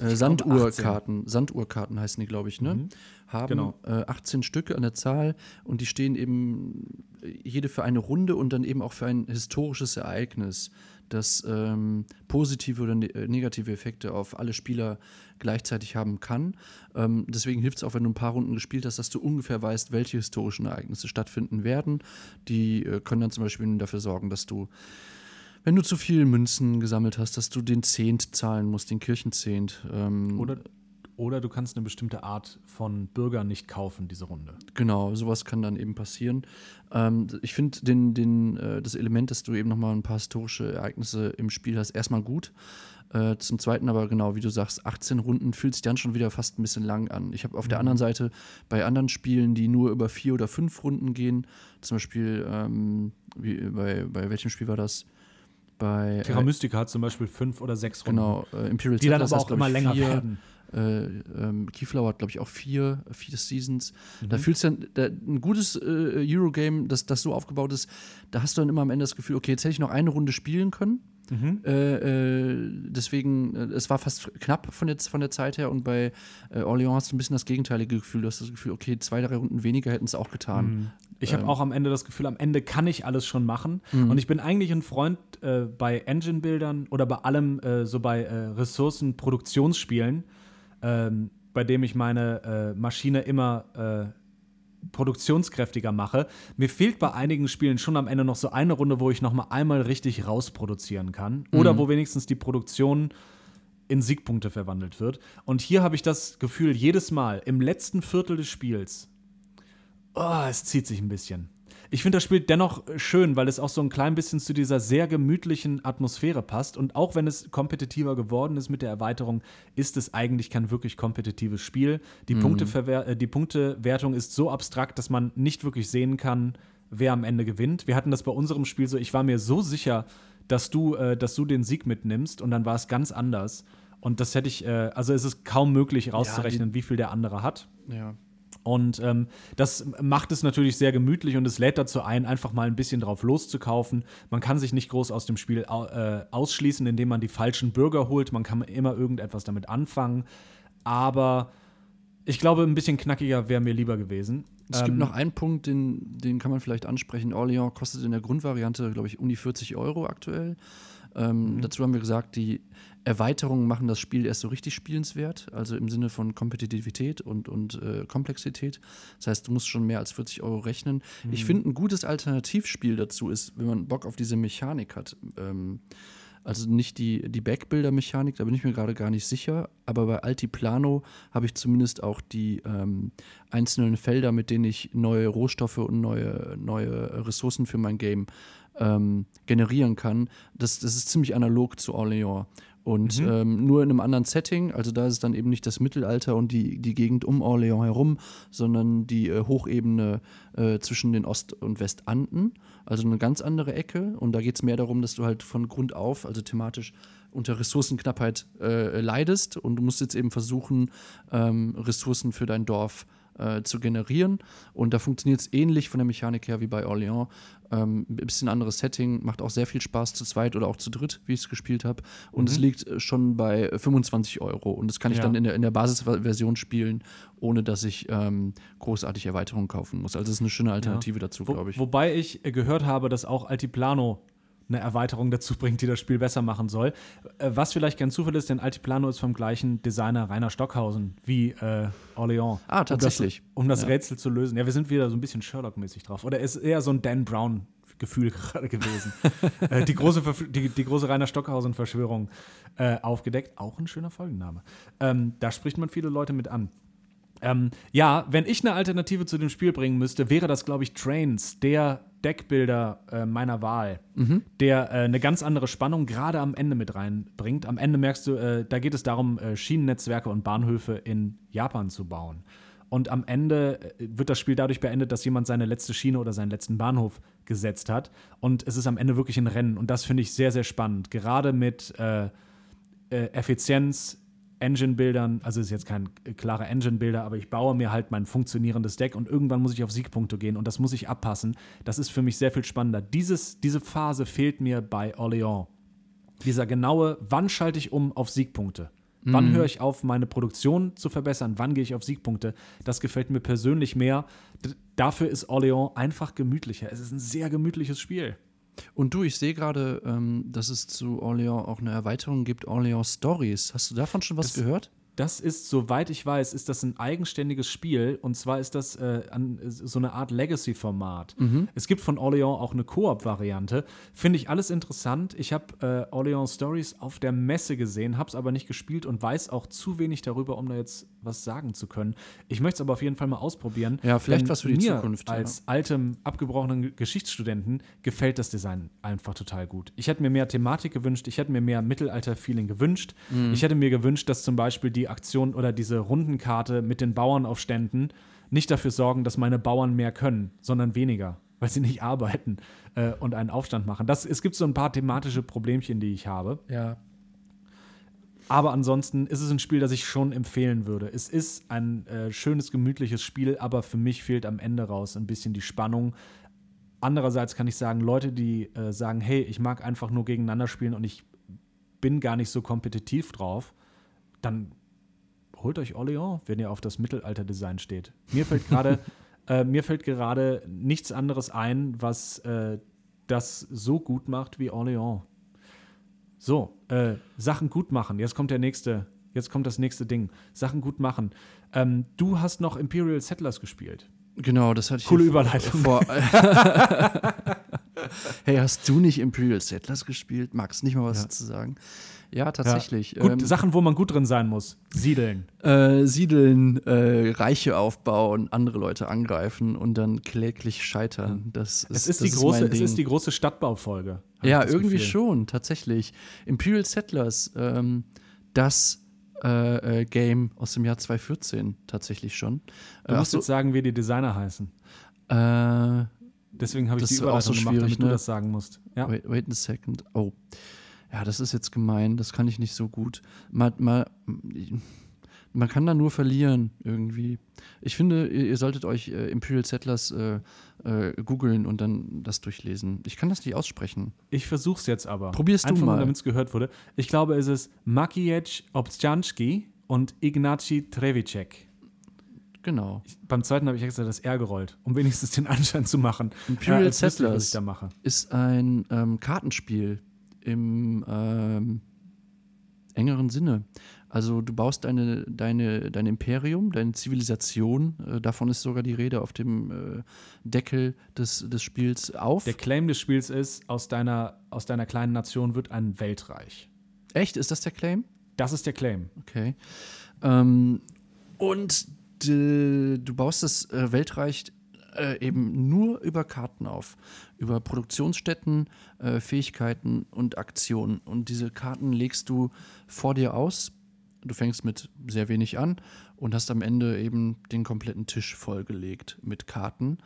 äh, Sanduhrkarten, Sanduhrkarten heißen die, glaube ich, ne? Mhm. Haben genau. äh, 18 Stücke an der Zahl und die stehen eben jede für eine Runde und dann eben auch für ein historisches Ereignis, das ähm, positive oder ne äh, negative Effekte auf alle Spieler gleichzeitig haben kann. Ähm, deswegen hilft es auch, wenn du ein paar Runden gespielt hast, dass du ungefähr weißt, welche historischen Ereignisse stattfinden werden. Die äh, können dann zum Beispiel dafür sorgen, dass du wenn du zu viele Münzen gesammelt hast, dass du den Zehnt zahlen musst, den Kirchenzehnt. Ähm, oder, oder du kannst eine bestimmte Art von Bürgern nicht kaufen, diese Runde. Genau, sowas kann dann eben passieren. Ähm, ich finde den, den, äh, das Element, dass du eben nochmal ein paar historische Ereignisse im Spiel hast, erstmal gut. Äh, zum Zweiten aber genau, wie du sagst, 18 Runden fühlt sich dann schon wieder fast ein bisschen lang an. Ich habe auf mhm. der anderen Seite bei anderen Spielen, die nur über vier oder fünf Runden gehen, zum Beispiel, ähm, wie, bei, bei welchem Spiel war das? Bei. Terra äh, Mystica hat zum Beispiel fünf oder sechs Runden. Genau, äh, Imperial Die dann aber auch immer länger werden. Äh, ähm, Keyflower hat, glaube ich, auch vier, vier Seasons. Mhm. Da fühlst du dann, ein gutes äh, Eurogame, das, das so aufgebaut ist, da hast du dann immer am Ende das Gefühl, okay, jetzt hätte ich noch eine Runde spielen können. Mhm. Äh, äh, deswegen, äh, es war fast knapp von der, von der Zeit her und bei äh, Orléans hast du ein bisschen das gegenteilige Gefühl. Du hast das Gefühl, okay, zwei, drei Runden weniger hätten es auch getan. Mhm. Ich habe ähm. auch am Ende das Gefühl, am Ende kann ich alles schon machen. Mhm. Und ich bin eigentlich ein Freund äh, bei Engine-Bildern oder bei allem, äh, so bei äh, Ressourcen-Produktionsspielen, ähm, bei dem ich meine Maschine immer produktionskräftiger mache. Mir fehlt bei einigen Spielen schon am Ende noch so eine Runde, wo ich noch mal einmal richtig rausproduzieren kann oder mhm. wo wenigstens die Produktion in Siegpunkte verwandelt wird. Und hier habe ich das Gefühl, jedes Mal im letzten Viertel des Spiels, oh, es zieht sich ein bisschen. Ich finde das Spiel dennoch schön, weil es auch so ein klein bisschen zu dieser sehr gemütlichen Atmosphäre passt. Und auch wenn es kompetitiver geworden ist mit der Erweiterung, ist es eigentlich kein wirklich kompetitives Spiel. Die, mhm. äh, die Punktewertung ist so abstrakt, dass man nicht wirklich sehen kann, wer am Ende gewinnt. Wir hatten das bei unserem Spiel so, ich war mir so sicher, dass du, äh, dass du den Sieg mitnimmst und dann war es ganz anders. Und das hätte ich, äh, also es ist kaum möglich rauszurechnen, wie viel der andere hat. Ja. Und ähm, das macht es natürlich sehr gemütlich und es lädt dazu ein, einfach mal ein bisschen drauf loszukaufen. Man kann sich nicht groß aus dem Spiel äh, ausschließen, indem man die falschen Bürger holt. Man kann immer irgendetwas damit anfangen. Aber ich glaube, ein bisschen knackiger wäre mir lieber gewesen. Es gibt noch einen Punkt, den, den kann man vielleicht ansprechen. Orleans kostet in der Grundvariante, glaube ich, um die 40 Euro aktuell. Ähm, Dazu haben wir gesagt, die Erweiterungen machen das Spiel erst so richtig spielenswert, also im Sinne von Kompetitivität und, und äh, Komplexität. Das heißt, du musst schon mehr als 40 Euro rechnen. Ich finde, ein gutes Alternativspiel dazu ist, wenn man Bock auf diese Mechanik hat. Ähm, also nicht die, die Backbuilder-Mechanik, da bin ich mir gerade gar nicht sicher, aber bei Altiplano habe ich zumindest auch die ähm, einzelnen Felder, mit denen ich neue Rohstoffe und neue, neue Ressourcen für mein Game ähm, generieren kann. Das, das ist ziemlich analog zu Orléans. Und ähm, nur in einem anderen Setting, also da ist es dann eben nicht das Mittelalter und die, die Gegend um Orléans herum, sondern die äh, Hochebene äh, zwischen den Ost- und Westanden, also eine ganz andere Ecke. Und da geht es mehr darum, dass du halt von Grund auf, also thematisch unter Ressourcenknappheit äh, leidest und du musst jetzt eben versuchen, ähm, Ressourcen für dein Dorf äh, zu generieren. Und da funktioniert es ähnlich von der Mechanik her wie bei Orléans. Ähm, ein bisschen anderes Setting, macht auch sehr viel Spaß zu zweit oder auch zu dritt, wie ich es gespielt habe. Und es liegt äh, schon bei 25 Euro. Und das kann ich Ja. dann in der, in der Basisversion spielen, ohne dass ich ähm, großartig Erweiterungen kaufen muss. Also es ist eine schöne Alternative dazu, Wo, glaube ich. Wobei ich äh, gehört habe, dass auch Altiplano eine Erweiterung dazu bringt, die das Spiel besser machen soll. Äh, was vielleicht kein Zufall ist, denn Altiplano ist vom gleichen Designer Rainer Stockhausen wie äh, Orléans. Ah, tatsächlich. Um das, um das Ja. Rätsel zu lösen. Ja, wir sind wieder so ein bisschen Sherlock-mäßig drauf. Oder ist eher so ein Dan Brown. Gefühl *laughs* gerade gewesen. äh, die, große, die, die große Rainer Stockhausen-Verschwörung äh, aufgedeckt. Auch ein schöner Folgenname. Ähm, da spricht man viele Leute mit an. Ähm, ja, wenn ich eine Alternative zu dem Spiel bringen müsste, wäre das, glaube ich, Trains, der Deckbilder äh, meiner Wahl, der äh, eine ganz andere Spannung gerade am Ende mit reinbringt. Am Ende merkst du, äh, da geht es darum, äh, Schienennetzwerke und Bahnhöfe in Japan zu bauen. Und am Ende äh, wird das Spiel dadurch beendet, dass jemand seine letzte Schiene oder seinen letzten Bahnhof gesetzt hat. Und es ist am Ende wirklich ein Rennen. Und das finde ich sehr, sehr spannend. Gerade mit äh, Effizienz, Engine-Bildern, also ist jetzt kein klarer Engine-Bilder, aber ich baue mir halt mein funktionierendes Deck und irgendwann muss ich auf Siegpunkte gehen und das muss ich abpassen. Das ist für mich sehr viel spannender. Dieses, diese Phase fehlt mir bei Orléans. Dieser genaue, wann schalte ich um auf Siegpunkte? Wann höre ich auf, meine Produktion zu verbessern? Wann gehe ich auf Siegpunkte? Das gefällt mir persönlich mehr. D dafür ist Orléans einfach gemütlicher. Es ist ein sehr gemütliches Spiel. Und du, ich sehe gerade, ähm, dass es zu Orléans auch eine Erweiterung gibt, Orléans Stories. Hast du davon schon was Das- gehört? Das ist, soweit ich weiß, ist das ein eigenständiges Spiel. Und zwar ist das äh, an, so eine Art Legacy-Format. Es gibt von Orléans auch eine Koop-Variante. Finde ich alles interessant. Ich habe äh, Orléans Stories auf der Messe gesehen, habe es aber nicht gespielt und weiß auch zu wenig darüber, um da jetzt was sagen zu können. Ich möchte es aber auf jeden Fall mal ausprobieren. Ja, vielleicht was für die mir Zukunft, ja. Als altem, abgebrochenen Geschichtsstudenten gefällt das Design einfach total gut. Ich hätte mir mehr Thematik gewünscht, ich hätte mir mehr Mittelalter-Feeling gewünscht. Mhm. Ich hätte mir gewünscht, dass zum Beispiel die Aktion oder diese Rundenkarte mit den Bauernaufständen nicht dafür sorgen, dass meine Bauern mehr können, sondern weniger, weil sie nicht *laughs* arbeiten äh, und einen Aufstand machen. Das, es gibt so ein paar thematische Problemchen, die ich habe. Ja. Aber ansonsten ist es ein Spiel, das ich schon empfehlen würde. Es ist ein äh, schönes, gemütliches Spiel, aber für mich fehlt am Ende raus ein bisschen die Spannung. Andererseits kann ich sagen, Leute, die äh, sagen, hey, ich mag einfach nur gegeneinander spielen und ich bin gar nicht so kompetitiv drauf, dann holt euch Orléans, wenn ihr auf das Mittelalter-Design steht. Mir fällt gerade *laughs* äh, mir fällt gerade nichts anderes ein, was äh, das so gut macht wie Orléans. So, äh, Sachen gut machen. Jetzt kommt der nächste, jetzt kommt das nächste Ding. Sachen gut machen. Ähm, du hast noch Imperial Settlers gespielt. Genau, das hatte ich Coole Überleitung. Vor, *laughs* *laughs* hey, hast du nicht Imperial Settlers gespielt? Magst nicht mal was Ja. dazu sagen? Ja, tatsächlich. Gut, Ähm, Sachen, wo man gut drin sein muss. Siedeln. äh, siedeln, äh, Reiche aufbauen, andere Leute angreifen und dann kläglich scheitern. Das ist, Es ist, das die große, mein es ist die große Stadtbaufolge. Ja, irgendwie Gefühl. schon, tatsächlich. Imperial Settlers, ähm, das äh, äh, Game aus dem Jahr 2014 tatsächlich schon. Du Äh, musst so, jetzt sagen, wie die Designer heißen. äh, Deswegen habe ich Das die ist auch Überleitung so gemacht, schwierig, damit du ne? das sagen musst. Ja. Wait, wait a second. Oh. Ja, das ist jetzt gemein. Das kann ich nicht so gut. Mal, mal, man kann da nur verlieren irgendwie. Ich finde, ihr, ihr solltet euch äh, Imperial Settlers äh, äh, googeln und dann das durchlesen. Ich kann das nicht aussprechen. Ich versuch's jetzt aber. Probier's du Einfach mal. nur, damit es gehört wurde. Ich glaube, es ist Makiej Obstjanski und Ignacy Trevicek. Genau. Beim zweiten habe ich extra das R gerollt, um wenigstens den Anschein zu machen. Imperial ich, was Settlers. ich mache. Ist ein ähm, Kartenspiel im ähm, engeren Sinne. Also du baust deine, deine, dein Imperium, deine Zivilisation, äh, davon ist sogar die Rede auf dem äh, Deckel des, des Spiels auf. Der Claim des Spiels ist, aus deiner, aus deiner kleinen Nation wird ein Weltreich. Echt? Ist das der Claim? Das ist der Claim. Okay. Ähm, und d- du baust das äh, Weltreich äh, eben nur über Karten auf, über Produktionsstätten, äh, Fähigkeiten und Aktionen. Und diese Karten legst du vor dir aus. Du fängst mit sehr wenig an und hast am Ende eben den kompletten Tisch vollgelegt mit Karten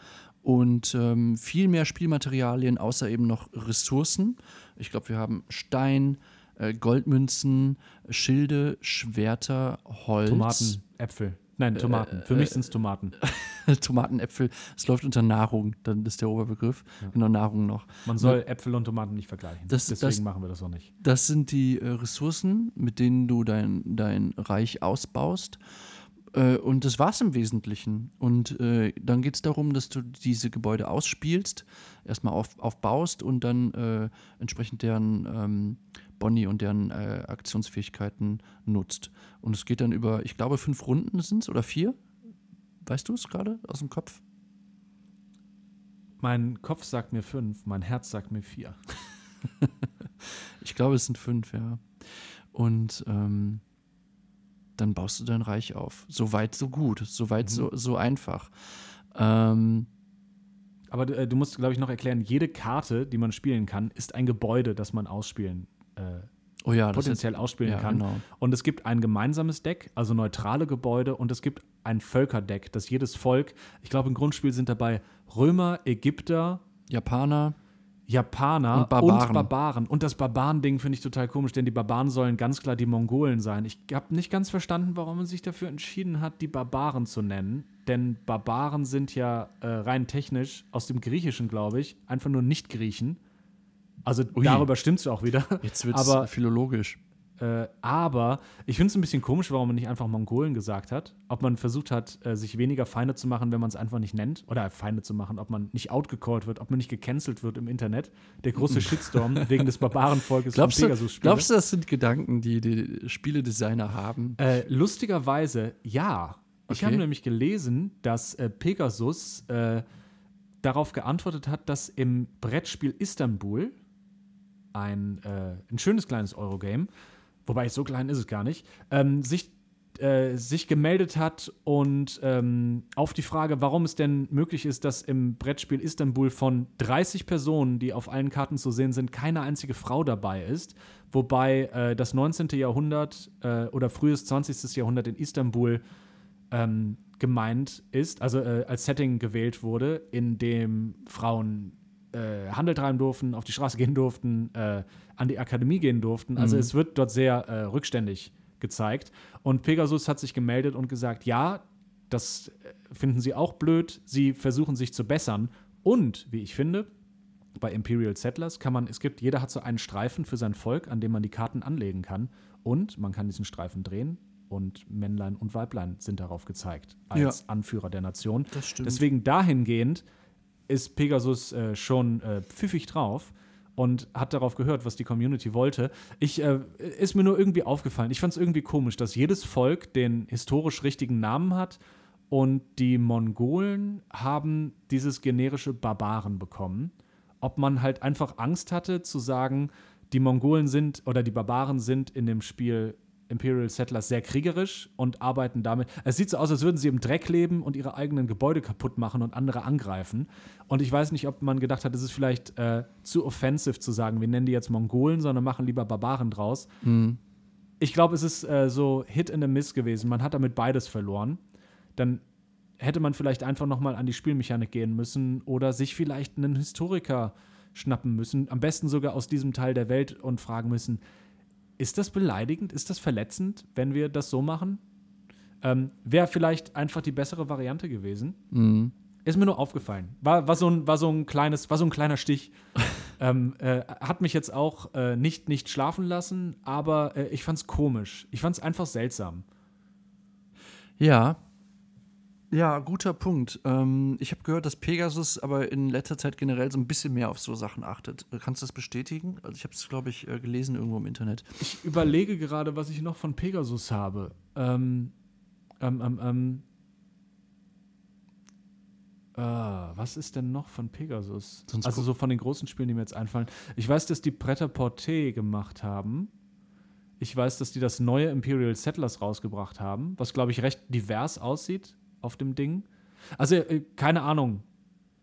und ähm, viel mehr Spielmaterialien, außer eben noch Ressourcen. Ich glaube, wir haben Stein, äh, Goldmünzen, Schilde, Schwerter, Holz. Tomaten, Äpfel. Nein, Tomaten. Für mich sind es Tomaten. *laughs* Tomaten, Äpfel. Es läuft unter Nahrung, dann ist der Oberbegriff. Genau, Nahrung noch. Man soll Äpfel und Tomaten nicht vergleichen. Das- Deswegen das- machen wir das auch nicht. Das sind die äh, Ressourcen, mit denen du dein, dein Reich ausbaust. Äh, und das war's im Wesentlichen. Und äh, dann geht es darum, dass du diese Gebäude ausspielst, erstmal auf, aufbaust und dann äh, entsprechend deren ähm, Boni und deren äh, Aktionsfähigkeiten nutzt. Und es geht dann über, ich glaube, fünf Runden sind es oder vier. Weißt du es gerade aus dem Kopf? Mein Kopf sagt mir fünf, mein Herz sagt mir vier. *laughs* Ich glaube, es sind fünf, ja. Und ähm, dann baust du dein Reich auf. So weit, so gut. So weit, so, so einfach. Ähm, Aber äh, du musst, glaube ich, noch erklären, jede Karte, die man spielen kann, ist ein Gebäude, das man ausspielen, äh, oh ja, das ist, potenziell ausspielen ja, kann. genau. Und es gibt ein gemeinsames Deck, also neutrale Gebäude, und es gibt ein Völkerdeck, das jedes Volk, ich glaube, im Grundspiel sind dabei Römer, Ägypter, Japaner. Japaner Und Barbaren. Und, Barbaren. und das Barbaren-Ding finde ich total komisch, denn die Barbaren sollen ganz klar die Mongolen sein. Ich habe nicht ganz verstanden, warum man sich dafür entschieden hat, die Barbaren zu nennen. Denn Barbaren sind ja äh, rein technisch aus dem Griechischen, glaube ich, einfach nur Nicht-Griechen. Also Ui. darüber stimmt es auch wieder. Jetzt wird es Aber philologisch. Äh, aber ich finde es ein bisschen komisch, warum man nicht einfach Mongolen gesagt hat. Ob man versucht hat, äh, sich weniger Feinde zu machen, wenn man es einfach nicht nennt. Oder Feinde zu machen, ob man nicht outgecallt wird, ob man nicht gecancelt wird im Internet. Der große *laughs* Shitstorm wegen des Barbarenvolkes Glaubst von du, Pegasus-Spiele. glaubst du, das sind Gedanken, die die Spieledesigner haben? Äh, lustigerweise, ja. Ich Okay. habe nämlich gelesen, dass äh, Pegasus äh, darauf geantwortet hat, dass im Brettspiel Istanbul, ein, äh, ein schönes kleines Eurogame, wobei so klein ist es gar nicht, ähm, sich, äh, sich gemeldet hat und ähm, auf die Frage, warum es denn möglich ist, dass im Brettspiel Istanbul von 30 Personen, die auf allen Karten zu sehen sind, keine einzige Frau dabei ist, wobei äh, das 19. Jahrhundert äh, oder frühes 20. Jahrhundert in Istanbul ähm, gemeint ist, also äh, als Setting gewählt wurde, in dem Frauen äh, Handel treiben durften, auf die Straße gehen durften, äh, an die Akademie gehen durften. Also Mhm. es wird dort sehr äh, rückständig gezeigt. Und Pegasus hat sich gemeldet und gesagt, ja, das äh, finden sie auch blöd, sie versuchen sich zu bessern. Und, wie ich finde, bei Imperial Settlers kann man, es gibt, jeder hat so einen Streifen für sein Volk, an dem man die Karten anlegen kann. Und man kann diesen Streifen drehen und Männlein und Weiblein sind darauf gezeigt als Anführer der Nation. Das stimmt. Deswegen dahingehend ist Pegasus äh, schon äh, pfiffig drauf und hat darauf gehört, was die Community wollte. Ich äh, ist mir nur irgendwie aufgefallen. Ich fand es irgendwie komisch, dass jedes Volk den historisch richtigen Namen hat und die Mongolen haben dieses generische Barbaren bekommen. Ob man halt einfach Angst hatte zu sagen, die Mongolen sind oder die Barbaren sind in dem Spiel Imperial Settlers sehr kriegerisch und arbeiten damit. Es sieht so aus, als würden sie im Dreck leben und ihre eigenen Gebäude kaputt machen und andere angreifen. Und ich weiß nicht, ob man gedacht hat, es ist vielleicht äh, zu offensive zu sagen, wir nennen die jetzt Mongolen, sondern machen lieber Barbaren draus. Hm. Ich glaube, es ist äh, so Hit in the Miss gewesen. Man hat damit beides verloren. Dann hätte man vielleicht einfach noch mal an die Spielmechanik gehen müssen oder sich vielleicht einen Historiker schnappen müssen, am besten sogar aus diesem Teil der Welt und fragen müssen, ist das beleidigend, ist das verletzend, wenn wir das so machen? Ähm, Wäre vielleicht einfach die bessere Variante gewesen. Mhm. Ist mir nur aufgefallen. War, war, so, ein, war so ein kleines, war so ein kleiner Stich. *laughs* ähm, äh, hat mich jetzt auch äh, nicht, nicht schlafen lassen, aber äh, ich fand's komisch. Ich fand's einfach seltsam. Ja. Ja, guter Punkt. Ähm, ich habe gehört, dass Pegasus aber in letzter Zeit generell so ein bisschen mehr auf so Sachen achtet. Äh, Kannst du das bestätigen? Also ich habe es, glaube ich, äh, gelesen irgendwo im Internet. Ich überlege gerade, was ich noch von Pegasus habe. Ähm, ähm. Ah, was ist denn noch von Pegasus? Sonst also so von den großen Spielen, die mir jetzt einfallen. Ich weiß, dass die Bretter Porté gemacht haben. Ich weiß, dass die das neue Imperial Settlers rausgebracht haben, was, glaube ich, recht divers aussieht auf dem Ding. Also, äh, keine Ahnung.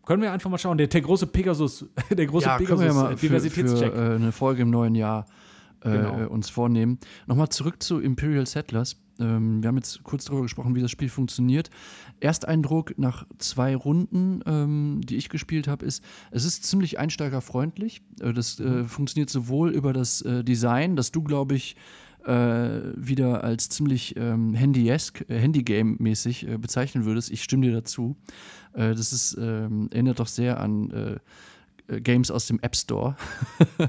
Können wir einfach mal schauen. Der, der große Pegasus, *laughs* der große ja, können wir mal für, Pegasus-Diversitätscheck. für äh, eine Folge im neuen Jahr äh, Genau. äh, uns vornehmen. Nochmal zurück zu Imperial Settlers. Ähm, wir haben jetzt kurz darüber gesprochen, wie das Spiel funktioniert. Ersteindruck nach zwei Runden, ähm, die ich gespielt habe, ist, es ist ziemlich einsteigerfreundlich. Äh, das äh, funktioniert sowohl über das äh, Design, das du, glaube ich, äh, wieder als ziemlich ähm, Handy-esque, äh, Handy-Game-mäßig äh, bezeichnen würdest. Ich stimme dir dazu. Äh, das ist, ähm, erinnert doch sehr an äh, äh, Games aus dem App Store. *laughs*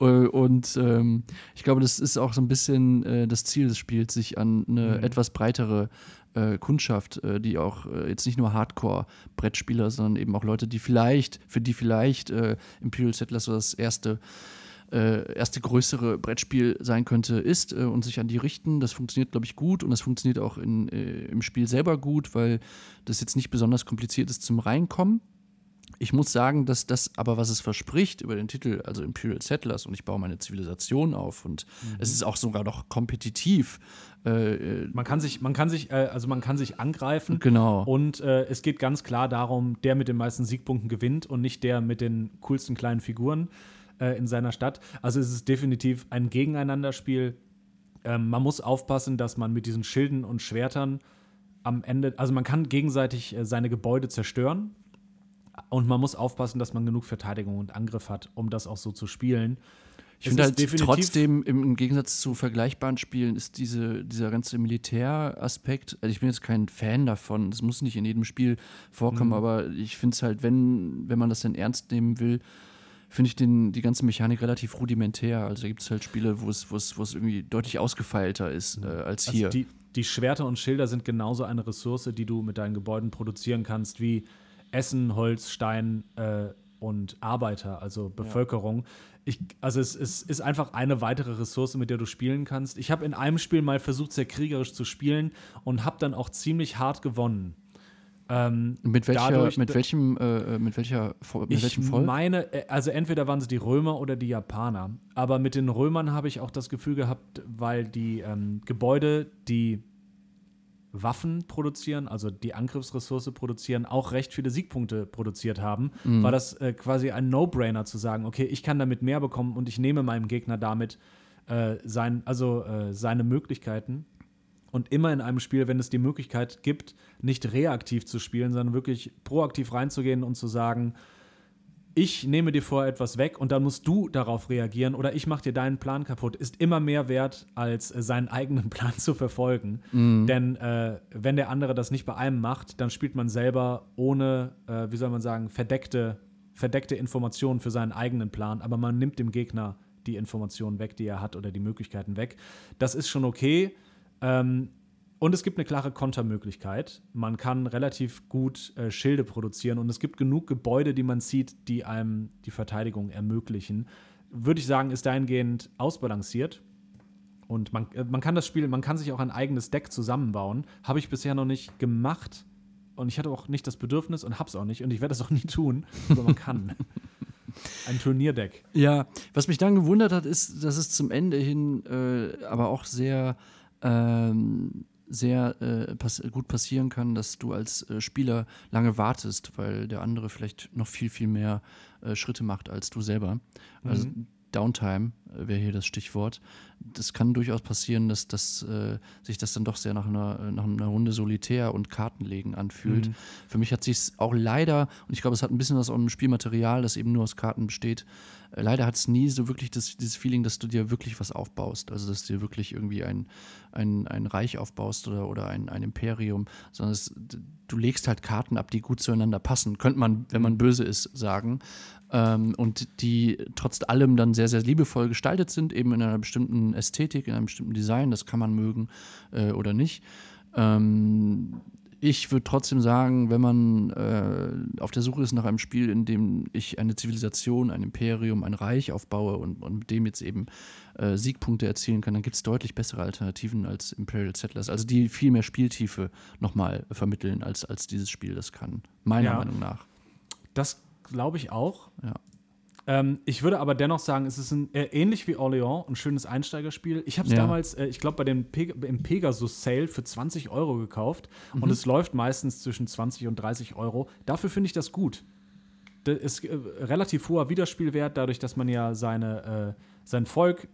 Äh, Und ähm, ich glaube, das ist auch so ein bisschen äh, das Ziel des Spiels, sich an eine Mhm. etwas breitere äh, Kundschaft, äh, die auch äh, jetzt nicht nur Hardcore-Brettspieler, sondern eben auch Leute, die vielleicht, für die vielleicht äh, Imperial Settlers so das erste äh, erste größere Brettspiel sein könnte, ist äh, und sich an die richten. Das funktioniert, glaube ich, gut und das funktioniert auch in, äh, im Spiel selber gut, weil das jetzt nicht besonders kompliziert ist zum Reinkommen. Ich muss sagen, dass das aber, was es verspricht über den Titel, also Imperial Settlers und ich baue meine Zivilisation auf und es ist auch sogar noch kompetitiv. Äh, äh, Man kann sich, man kann sich, äh, also man kann sich angreifen. genau. Und äh, es geht ganz klar darum, der mit den meisten Siegpunkten gewinnt und nicht der mit den coolsten kleinen Figuren äh, in seiner Stadt. Also es ist definitiv ein Gegeneinanderspiel. Ähm, man muss aufpassen, dass man mit diesen Schilden und Schwertern am Ende, also man kann gegenseitig äh, seine Gebäude zerstören. Und man muss aufpassen, dass man genug Verteidigung und Angriff hat, um das auch so zu spielen. Ich finde halt trotzdem im, im Gegensatz zu vergleichbaren Spielen ist diese, dieser ganze Militäraspekt, also ich bin jetzt kein Fan davon, es muss nicht in jedem Spiel vorkommen, Mhm. aber ich finde es halt, wenn, wenn man das denn ernst nehmen will, finde ich den, die ganze Mechanik relativ rudimentär. Also gibt es halt Spiele, wo es, wo es, wo es irgendwie deutlich ausgefeilter ist äh, als hier. Also die, die Schwerter und Schilder sind genauso eine Ressource, die du mit deinen Gebäuden produzieren kannst, wie Essen, Holz, Stein äh, und Arbeiter, also Bevölkerung. Ich, also es, es ist einfach eine weitere Ressource, mit der du spielen kannst. Ich habe in einem Spiel mal versucht, sehr kriegerisch zu spielen und habe dann auch ziemlich hart gewonnen. Ähm, mit, welcher, dadurch- mit welchem, äh, äh, mit welcher, mit ich welchem Volk? meine, äh, also entweder waren es die Römer oder die Japaner. Aber mit den Römern habe ich auch das Gefühl gehabt, weil die ähm, Gebäude, die Waffen produzieren, also die Angriffsressource produzieren, auch recht viele Siegpunkte produziert haben, Mhm. war das äh, quasi ein No-Brainer zu sagen, okay, ich kann damit mehr bekommen und ich nehme meinem Gegner damit äh, sein, also, äh, seine Möglichkeiten. Und immer in einem Spiel, wenn es die Möglichkeit gibt, nicht reaktiv zu spielen, sondern wirklich proaktiv reinzugehen und zu sagen, ich nehme dir vorher etwas weg und dann musst du darauf reagieren oder ich mache dir deinen Plan kaputt, ist immer mehr wert, als äh, seinen *laughs* eigenen Plan zu verfolgen. Denn äh, wenn der andere das nicht bei einem macht, dann spielt man selber ohne, äh, wie soll man sagen, verdeckte, verdeckte Informationen für seinen eigenen Plan, aber man nimmt dem Gegner die Informationen weg, die er hat oder die Möglichkeiten weg. Das ist schon okay. Ähm, und es gibt eine klare Kontermöglichkeit. Man kann relativ gut äh, Schilde produzieren und es gibt genug Gebäude, die man sieht, die einem die Verteidigung ermöglichen. Würde ich sagen, ist dahingehend ausbalanciert. Und man, äh, man kann das Spiel, man kann sich auch ein eigenes Deck zusammenbauen. Habe ich bisher noch nicht gemacht. Und ich hatte auch nicht das Bedürfnis und hab's auch nicht. Und ich werde das auch nie tun. Aber man kann. ein Turnierdeck. Ja, was mich dann gewundert hat, ist, dass es zum Ende hin äh, aber auch sehr, ähm, sehr äh, pass gut passieren kann, dass du als äh, Spieler lange wartest, weil der andere vielleicht noch viel, viel mehr äh, Schritte macht als du selber. Also Downtime äh, wäre hier das Stichwort. Das kann durchaus passieren, dass, dass äh, sich das dann doch sehr nach einer, nach einer Runde Solitär und Kartenlegen anfühlt. Mhm. Für mich hat sich auch leider, und ich glaube, es hat ein bisschen was am Spielmaterial, das eben nur aus Karten besteht, äh, leider hat es nie so wirklich das, dieses Feeling, dass du dir wirklich was aufbaust. Also, dass du dir wirklich irgendwie ein, ein, ein Reich aufbaust oder, oder ein, ein Imperium, sondern es, du legst halt Karten ab, die gut zueinander passen. Könnte man, wenn man böse ist, sagen. Ähm, und die trotz allem dann sehr, sehr liebevoll gestaltet sind, eben in einer bestimmten Ästhetik, in einem bestimmten Design. Das kann man mögen äh, oder nicht. Ähm, ich würde trotzdem sagen, wenn man äh, auf der Suche ist nach einem Spiel, in dem ich eine Zivilisation, ein Imperium, ein Reich aufbaue und, und mit dem jetzt eben äh, Siegpunkte erzielen kann, dann gibt es deutlich bessere Alternativen als Imperial Settlers. Also die viel mehr Spieltiefe nochmal vermitteln, als, als dieses Spiel das kann. Meiner Ja. Meinung nach. Das glaube ich auch. Ja. Ähm, ich würde aber dennoch sagen, es ist ein, äh, ähnlich wie Orléans, ein schönes Einsteigerspiel. Ich habe es Ja. damals, äh, ich glaube, bei dem Pe im Pegasus Sale für 20 Euro gekauft Mhm. und es läuft meistens zwischen 20 und 30 Euro. Dafür finde ich das gut. Das ist äh, relativ hoher Wiederspielwert, dadurch, dass man ja seine, äh, sein Volk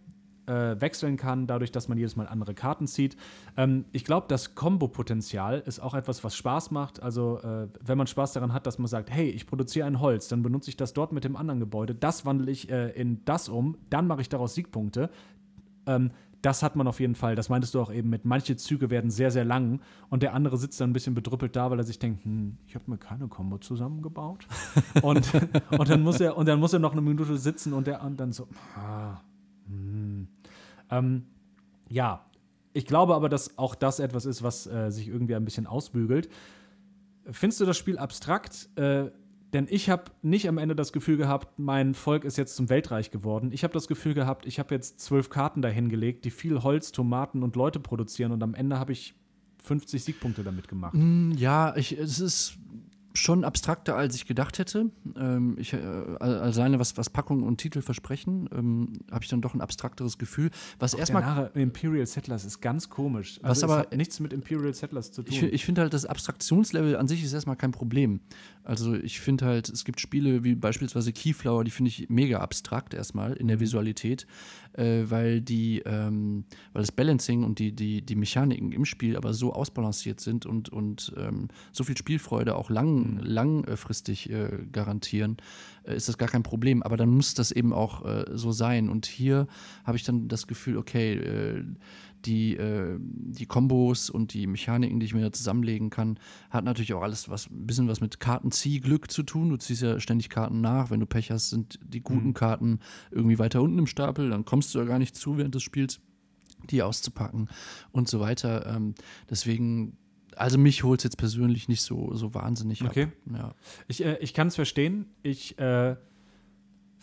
äh, wechseln kann, dadurch, dass man jedes Mal andere Karten zieht. Ähm, ich glaube, das Kombo-Potenzial ist auch etwas, was Spaß macht. Also, äh, wenn man Spaß daran hat, dass man sagt, hey, ich produziere ein Holz, dann benutze ich das dort mit dem anderen Gebäude, das wandle ich äh, in das um, dann mache ich daraus Siegpunkte. Ähm, das hat man auf jeden Fall. Das meintest du auch eben mit, manche Züge werden sehr, sehr lang und der andere sitzt dann ein bisschen bedrüppelt da, weil er sich denkt, hm, ich habe mir keine Kombo zusammengebaut. *laughs* und, und, dann muss er, und dann muss er noch eine Minute sitzen und, der, und dann so, ah, hm. Ähm, ja, ich glaube aber, dass auch das etwas ist, was äh, sich irgendwie ein bisschen ausbügelt. Findest du das Spiel abstrakt? Äh, denn ich habe nicht am Ende das Gefühl gehabt, mein Volk ist jetzt zum Weltreich geworden. Ich habe das Gefühl gehabt, ich habe jetzt zwölf Karten dahingelegt, die viel Holz, Tomaten und Leute produzieren und am Ende habe ich 50 Siegpunkte damit gemacht. Mm, Ja, ich, es ist schon abstrakter, als ich gedacht hätte. Ähm, ich, äh, alleine was, was Packung und Titel versprechen, ähm, habe ich dann doch ein abstrakteres Gefühl. Was erstmal Der Name Imperial Settlers ist ganz komisch. Was Also es aber- hat nichts mit Imperial Settlers zu tun. Ich, ich finde halt, das Abstraktionslevel an sich ist erstmal kein Problem. Also ich finde halt, es gibt Spiele wie beispielsweise Keyflower, die finde ich mega abstrakt erstmal in der Visualität, äh, weil die, ähm, weil das Balancing und die, die, die Mechaniken im Spiel aber so ausbalanciert sind und, und ähm, so viel Spielfreude auch lang, langfristig äh, garantieren, äh, ist das gar kein Problem. Aber dann muss das eben auch äh, so sein. Und hier habe ich dann das Gefühl, okay, äh, die, äh, die Kombos und die Mechaniken, die ich mir da zusammenlegen kann, hat natürlich auch alles was, ein bisschen was mit Kartenziehglück zu tun. Du ziehst ja ständig Karten nach. Wenn du Pech hast, sind die guten Karten irgendwie weiter unten im Stapel, dann kommst du ja gar nicht zu während des Spiels, die auszupacken und so weiter. Ähm, deswegen, also mich holt es jetzt persönlich nicht so, so wahnsinnig Okay. ab. Ja. Ich, äh, ich kann es verstehen. Ich äh,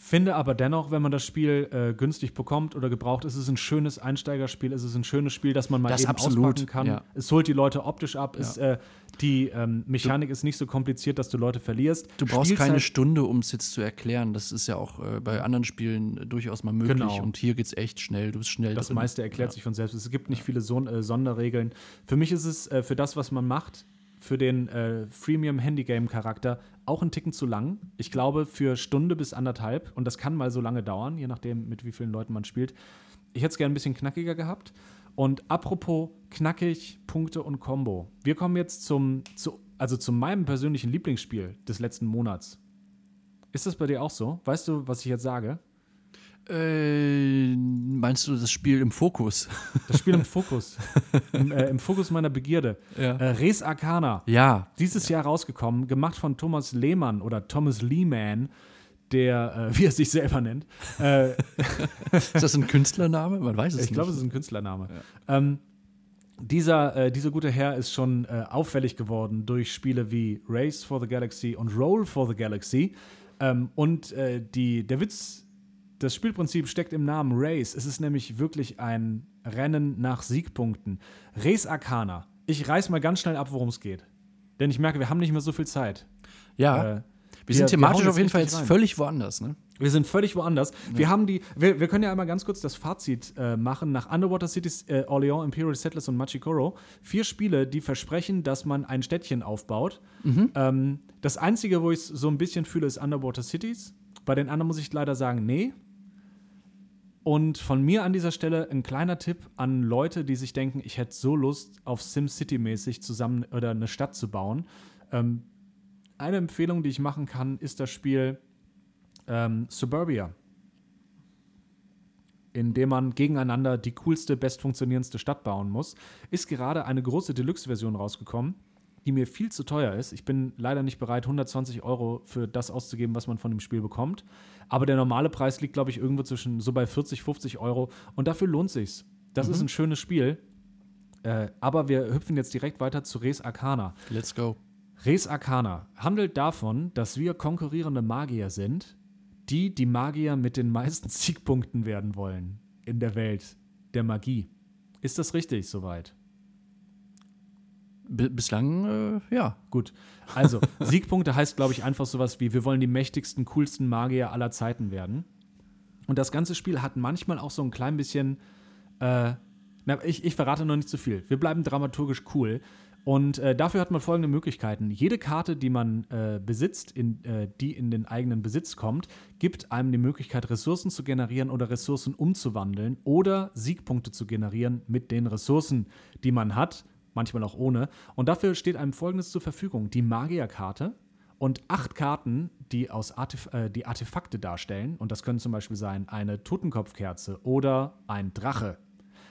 finde aber dennoch, wenn man das Spiel äh, günstig bekommt oder gebraucht, ist es ein schönes Einsteigerspiel. Es ist ein schönes Spiel, das man mal Das eben absolut, auspacken kann. ja. Es holt die Leute optisch ab. Es, äh, die ähm, Mechanik ist nicht so kompliziert, dass du Leute verlierst. Du brauchst Spielzeit- keine Stunde, um es jetzt zu erklären. Das ist ja auch äh, bei anderen Spielen äh, durchaus mal möglich. Genau. Und hier geht es echt schnell. Du bist schnell Das drin. meiste erklärt sich von selbst. Es gibt nicht viele Son äh, Sonderregeln. Für mich ist es äh, für das, was man macht, für den äh, Freemium-Handygame-Charakter auch ein Ticken zu lang. Ich glaube, für Stunde bis anderthalb, und das kann mal so lange dauern, je nachdem, mit wie vielen Leuten man spielt. Ich hätte es gerne ein bisschen knackiger gehabt. Und apropos knackig, Punkte und Combo. Wir kommen jetzt zum, zu, also zu meinem persönlichen Lieblingsspiel des letzten Monats. Ist das bei dir auch so? Weißt du, was ich jetzt sage? Äh, meinst du das Spiel im Fokus? *laughs* Das Spiel im Fokus. Im, äh, Im Fokus meiner Begierde. Ja. Äh, Res Arcana. Ja. Dieses Jahr rausgekommen, gemacht von Thomas Lehmann oder Thomas Lehman, der, äh, wie er sich selber nennt. Äh, *laughs* Ist das ein Künstlername? Man weiß es ich nicht. glaube, es ist ein Künstlername. Ähm, dieser, äh, dieser gute Herr ist schon auffällig geworden durch Spiele wie Race for the Galaxy und Roll for the Galaxy. Ähm, und die, der Witz, das Spielprinzip steckt im Namen Race. Es ist nämlich wirklich ein Rennen nach Siegpunkten. Race Arcana. Ich reiß mal ganz schnell ab, worum es geht. Denn ich merke, wir haben nicht mehr so viel Zeit. ja. Äh, wir sind wir thematisch hauen auf jeden Fall jetzt rein. völlig woanders, ne? Wir sind völlig woanders. Wir haben die, wir, wir können ja einmal ganz kurz das Fazit äh, machen. Nach Underwater Cities, äh, Orleans, Imperial Settlers und Machikoro. Vier Spiele, die versprechen, dass man ein Städtchen aufbaut. Ähm, das Einzige, wo ich es so ein bisschen fühle, ist Underwater Cities. Bei den anderen muss ich leider sagen, nee. Und von mir an dieser Stelle ein kleiner Tipp an Leute, die sich denken, ich hätte so Lust, auf SimCity-mäßig zusammen oder eine Stadt zu bauen. Ähm, eine Empfehlung, die ich machen kann, ist das Spiel ähm, Suburbia, in dem man gegeneinander die coolste, bestfunktionierendste Stadt bauen muss. Ist gerade eine große Deluxe-Version rausgekommen die mir viel zu teuer ist. Ich bin leider nicht bereit, 120 Euro für das auszugeben, was man von dem Spiel bekommt. Aber der normale Preis liegt, glaube ich, irgendwo zwischen so bei 40, 50 Euro. Und dafür lohnt sich's. Das mhm. ist ein schönes Spiel. Äh, aber wir hüpfen jetzt direkt weiter zu Res Arcana. Let's go. Res Arcana handelt davon, dass wir konkurrierende Magier sind, die die Magier mit den meisten *laughs* Siegpunkten werden wollen in der Welt der Magie. Ist das richtig soweit? Bislang, äh, ja. Gut. Also, *laughs* Siegpunkte heißt, glaube ich, einfach sowas wie: Wir wollen die mächtigsten, coolsten Magier aller Zeiten werden. Und das ganze Spiel hat manchmal auch so ein klein bisschen. Äh, na, ich, ich verrate noch nicht zu viel. Wir bleiben dramaturgisch cool. Und äh, dafür hat man folgende Möglichkeiten. Jede Karte, die man äh, besitzt, in, äh, die in den eigenen Besitz kommt, gibt einem die Möglichkeit, Ressourcen zu generieren oder Ressourcen umzuwandeln oder Siegpunkte zu generieren mit den Ressourcen, die man hat manchmal auch ohne. Und dafür steht einem Folgendes zur Verfügung: die Magierkarte und acht Karten, die, aus Artef äh, die Artefakte darstellen. Und das können zum Beispiel sein eine Totenkopfkerze oder ein Drache.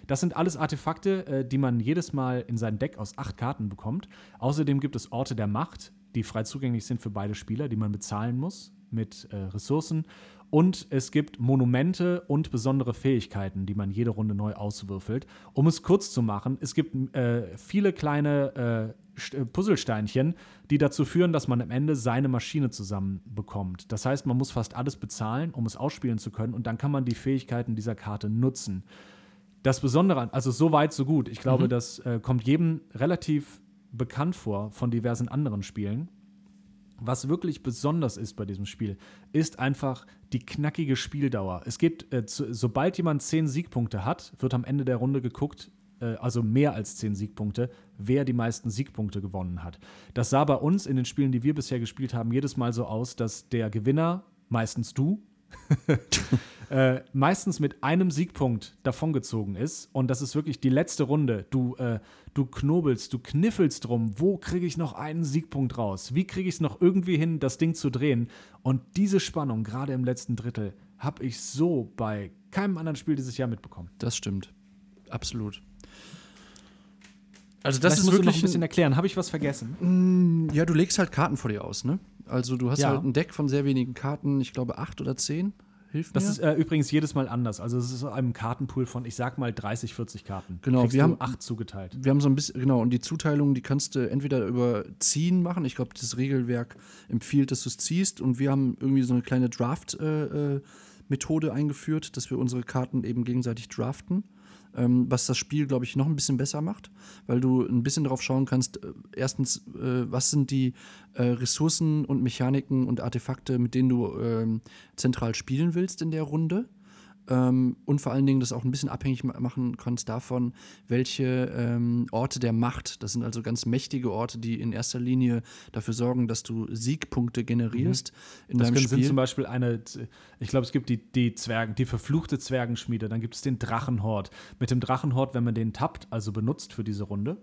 Das sind alles Artefakte, äh, die man jedes Mal in sein Deck aus acht Karten bekommt. Außerdem gibt es Orte der Macht, die frei zugänglich sind für beide Spieler, die man bezahlen muss mit äh, Ressourcen. Und es gibt Monumente und besondere Fähigkeiten, die man jede Runde neu auswürfelt. Um es kurz zu machen, es gibt äh, viele kleine äh, äh, Puzzlesteinchen, die dazu führen, dass man am Ende seine Maschine zusammenbekommt. Das heißt, man muss fast alles bezahlen, um es ausspielen zu können. Und dann kann man die Fähigkeiten dieser Karte nutzen. Das Besondere, also so weit, so gut. Ich glaube, mhm. das äh, kommt jedem relativ bekannt vor von diversen anderen Spielen. Was wirklich besonders ist bei diesem Spiel, ist einfach die knackige Spieldauer. Es geht, äh, zu, sobald jemand zehn Siegpunkte hat, wird am Ende der Runde geguckt, äh, also mehr als zehn Siegpunkte, wer die meisten Siegpunkte gewonnen hat. Das sah bei uns in den Spielen, die wir bisher gespielt haben, jedes Mal so aus, dass der Gewinner, meistens du, *laughs* äh, meistens mit einem Siegpunkt davongezogen ist. Und das ist wirklich die letzte Runde. Du, äh, du knobelst, du kniffelst drum, wo kriege ich noch einen Siegpunkt raus? Wie kriege ich es noch irgendwie hin, das Ding zu drehen? Und diese Spannung, gerade im letzten Drittel, habe ich so bei keinem anderen Spiel dieses Jahr mitbekommen. Das stimmt. Absolut. Also das Vielleicht ist musst wirklich du noch ein bisschen erklären. Habe ich was vergessen? Mm, ja, du legst halt Karten vor dir aus, ne? Also du hast ja. halt ein Deck von sehr wenigen Karten, ich glaube acht oder zehn. Hilf das mir. ist äh, übrigens jedes Mal anders. Also es ist ein Kartenpool von, ich sag mal, 30, 40 Karten. Genau, Kriegst wir haben acht zugeteilt. Wir haben so ein bisschen, genau, und die Zuteilung, die kannst du entweder über Ziehen machen. Ich glaube, das Regelwerk empfiehlt, dass du es ziehst. Und wir haben irgendwie so eine kleine Draft-Methode äh, äh eingeführt, dass wir unsere Karten eben gegenseitig draften ähm, was das Spiel, glaube ich, noch ein bisschen besser macht, weil du ein bisschen darauf schauen kannst, äh, erstens, äh, was sind die äh, Ressourcen und Mechaniken und Artefakte, mit denen du ähm, zentral spielen willst in der Runde ähm, und vor allen Dingen das auch ein bisschen abhängig machen kannst davon, welche ähm, Orte der Macht, das sind also ganz mächtige Orte, die in erster Linie dafür sorgen, dass du Siegpunkte generierst mhm. in das deinem Spiel. sind zum Beispiel eine, ich glaube, es gibt die, die Zwergen, die verfluchte Zwergenschmiede, dann gibt es den Drachenhort. Mit dem Drachenhort, wenn man den tappt, also benutzt für diese Runde,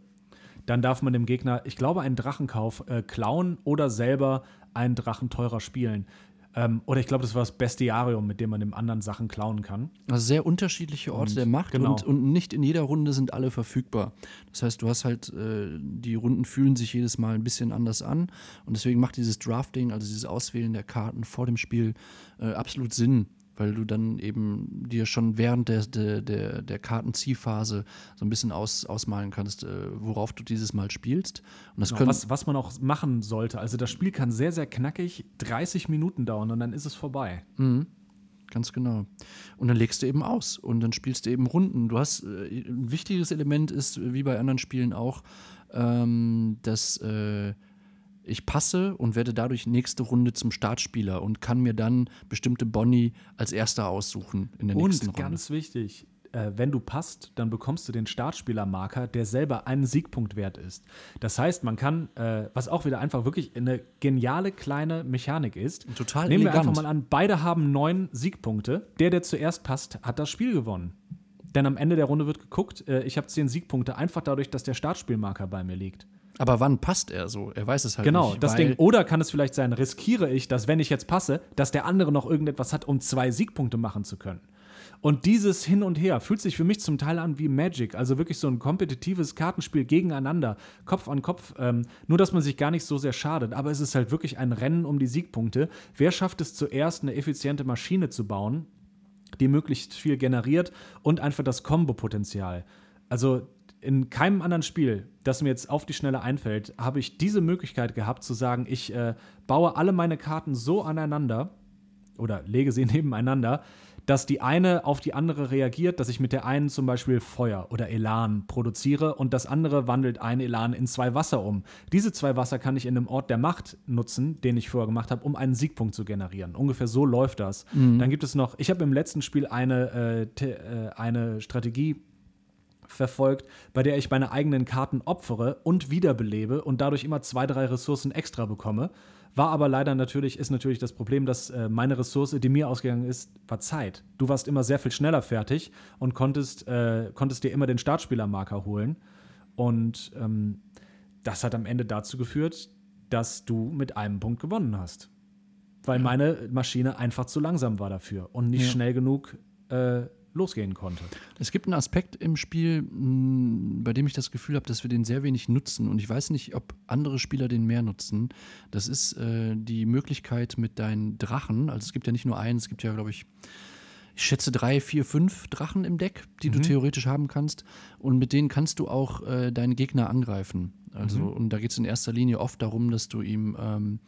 dann darf man dem Gegner, ich glaube, einen Drachenkauf äh, klauen oder selber einen Drachen teurer spielen. Ähm, oder ich glaube, das war das Bestiarium, mit dem man dem anderen Sachen klauen kann. Also sehr unterschiedliche Orte und, der Macht genau. und, und, nicht in jeder Runde sind alle verfügbar. Das heißt, du hast halt, äh, die Runden fühlen sich jedes Mal ein bisschen anders an und deswegen macht dieses Drafting, also dieses Auswählen der Karten vor dem Spiel äh, absolut Sinn weil du dann eben dir schon während der, der, der, Kartenziehphase so ein bisschen aus, ausmalen kannst, äh, worauf du dieses Mal spielst. Und das genau, was, was man auch machen sollte. Also das Spiel kann sehr, sehr knackig 30 Minuten dauern und dann ist es vorbei. Mhm. Ganz genau. Und dann legst du eben aus und dann spielst du eben Runden. Du hast äh, ein wichtiges Element ist, wie bei anderen Spielen auch, ähm, dass äh, ich passe und werde dadurch nächste Runde zum Startspieler und kann mir dann bestimmte Bonnie als erster aussuchen in der und nächsten Runde. Und ganz wichtig, äh, wenn du passt, dann bekommst du den Startspielermarker, der selber einen Siegpunkt wert ist. Das heißt, man kann, äh, was auch wieder einfach wirklich eine geniale kleine Mechanik ist. Total Nehmen wir elegant. einfach mal an, beide haben neun Siegpunkte. Der, der zuerst passt, hat das Spiel gewonnen. Denn am Ende der Runde wird geguckt, äh, ich habe zehn Siegpunkte, einfach dadurch, dass der Startspielmarker bei mir liegt. Aber wann passt er so? Er weiß es halt Genau, nicht. das weil- Ding. Oder kann es vielleicht sein, riskiere ich, dass wenn ich jetzt passe, dass der andere noch irgendetwas hat, um zwei Siegpunkte machen zu können. Und dieses Hin und Her fühlt sich für mich zum Teil an wie Magic, also wirklich so ein kompetitives Kartenspiel gegeneinander, Kopf an Kopf. Ähm, nur, dass man sich gar nicht so sehr schadet, aber es ist halt wirklich ein Rennen um die Siegpunkte. Wer schafft es zuerst, eine effiziente Maschine zu bauen, die möglichst viel generiert und einfach das Kombo-Potenzial. Also in keinem anderen Spiel, das mir jetzt auf die Schnelle einfällt, habe ich diese Möglichkeit gehabt zu sagen, ich äh, baue alle meine Karten so aneinander oder lege sie *laughs* nebeneinander, dass die eine auf die andere reagiert, dass ich mit der einen zum Beispiel Feuer oder Elan produziere und das andere wandelt ein Elan in zwei Wasser um. Diese zwei Wasser kann ich in einem Ort der Macht nutzen, den ich vorher gemacht habe, um einen Siegpunkt zu generieren. Ungefähr so läuft das. Dann gibt es noch, ich habe im letzten Spiel eine, äh, äh, eine Strategie verfolgt, bei der ich meine eigenen Karten opfere und wiederbelebe und dadurch immer zwei, drei Ressourcen extra bekomme. War aber leider natürlich, ist natürlich das Problem, dass äh, meine Ressource, die mir ausgegangen ist, war Zeit. Du warst immer sehr viel schneller fertig und konntest, äh, konntest dir immer den Startspielermarker holen. Und ähm, das hat am Ende dazu geführt, dass du mit einem Punkt gewonnen hast. Weil meine Maschine einfach zu langsam war dafür und nicht Ja. schnell genug äh, losgehen konnte. Es gibt einen Aspekt im Spiel, mh, bei dem ich das Gefühl habe, dass wir den sehr wenig nutzen. Und ich weiß nicht, ob andere Spieler den mehr nutzen. Das ist äh, die Möglichkeit mit deinen Drachen. Also es gibt ja nicht nur einen, es gibt ja, glaube ich, ich schätze drei, vier, fünf Drachen im Deck, die du theoretisch haben kannst. Und mit denen kannst du auch äh, deinen Gegner angreifen. Also, und da geht es in erster Linie oft darum, dass du ihm ähm,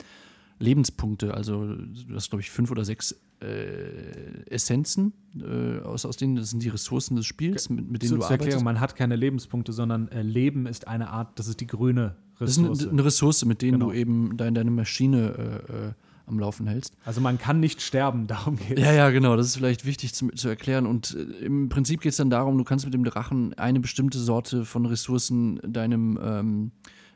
Lebenspunkte, also du hast, glaube ich, fünf oder sechs äh, Essenzen, äh, aus, aus denen das sind die Ressourcen des Spiels, mit, mit denen Zu, du zur Erklärung, arbeitest. man hat keine Lebenspunkte, sondern äh, Leben ist eine Art, das ist die grüne Das ist Ressource. eine, eine Ressource, mit denen Genau. du eben deine, deine Maschine äh, äh, am Laufen hältst. also man kann nicht sterben, *laughs* darum geht es. Ja, ja, genau. Das ist vielleicht wichtig zu, zu erklären. Und äh, im Prinzip geht es dann darum, du kannst mit dem Drachen eine bestimmte Sorte von Ressourcen deinem ähm,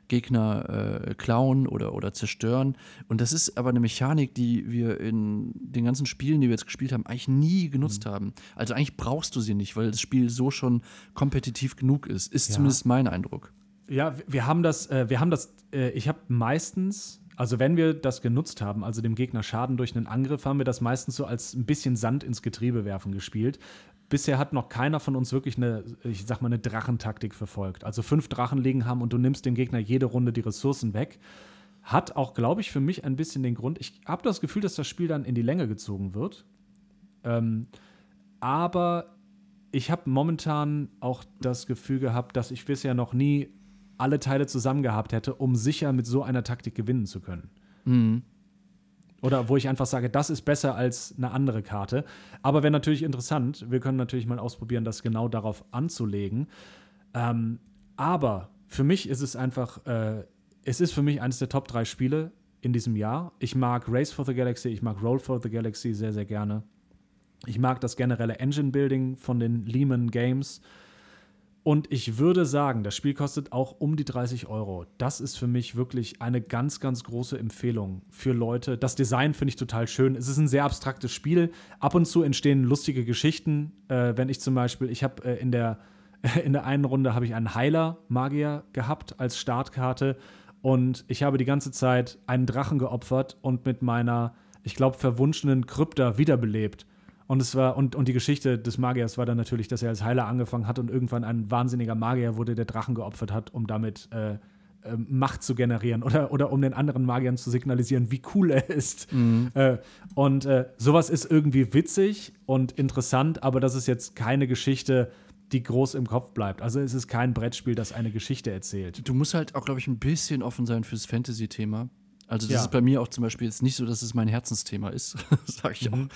Gegner äh, klauen oder, oder zerstören. Und das ist aber eine Mechanik, die wir in den ganzen Spielen, die wir jetzt gespielt haben, eigentlich nie genutzt haben. Also eigentlich brauchst du sie nicht, weil das Spiel so schon kompetitiv genug ist. Ist Ja. zumindest mein Eindruck. Ja, wir- wir haben das, äh, wir haben das, äh, ich habe meistens, also wenn wir das genutzt haben, also dem Gegner Schaden durch einen Angriff, haben wir das meistens so als ein bisschen Sand ins Getriebe werfen gespielt. Bisher hat noch keiner von uns wirklich eine, ich sag mal, eine Drachentaktik verfolgt. Also fünf Drachen liegen haben und du nimmst dem Gegner jede Runde die Ressourcen weg. Hat auch, glaube ich, für mich ein bisschen den Grund, ich habe das Gefühl, dass das Spiel dann in die Länge gezogen wird. Ähm, aber ich habe momentan auch das Gefühl gehabt, dass ich bisher noch nie alle Teile zusammen gehabt hätte, um sicher mit so einer Taktik gewinnen zu können. Mhm. Oder wo ich einfach sage, das ist besser als eine andere Karte. Aber wäre natürlich interessant. Wir können natürlich mal ausprobieren, das genau darauf anzulegen. Ähm, aber für mich ist es einfach, äh, es ist für mich eines der Top 3 Spiele in diesem Jahr. Ich mag Race for the Galaxy, ich mag Roll for the Galaxy sehr, sehr gerne. Ich mag das generelle Engine-Building von den Lehman Games. Und ich würde sagen, das Spiel kostet auch um die 30 Euro. Das ist für mich wirklich eine ganz, ganz große Empfehlung für Leute. Das Design finde ich total schön. Es ist ein sehr abstraktes Spiel. Ab und zu entstehen lustige Geschichten. Äh, wenn ich zum Beispiel, ich habe äh, in der *laughs* in der einen Runde habe ich einen Heiler-Magier gehabt als Startkarte und ich habe die ganze Zeit einen Drachen geopfert und mit meiner, ich glaube, verwunschenen Krypta wiederbelebt. Und es war, und, und die Geschichte des Magiers war dann natürlich, dass er als Heiler angefangen hat und irgendwann ein wahnsinniger Magier wurde, der Drachen geopfert hat, um damit äh, äh, Macht zu generieren oder, oder um den anderen Magiern zu signalisieren, wie cool er ist. Äh, und äh, sowas ist irgendwie witzig und interessant, aber das ist jetzt keine Geschichte, die groß im Kopf bleibt. Also es ist kein Brettspiel, das eine Geschichte erzählt. Du musst halt auch, glaube ich, ein bisschen offen sein fürs Fantasy-Thema. Also das Ja. ist bei mir auch zum Beispiel jetzt nicht so, dass es mein Herzensthema ist, *laughs* sage ich Mhm.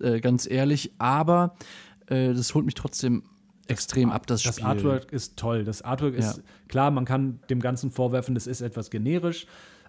auch äh, ganz ehrlich. Aber äh, das holt mich trotzdem extrem ab, das, Das Spiel. Artwork ist toll. Das Artwork ist, Ja. klar, man kann dem Ganzen vorwerfen, das ist etwas generisch.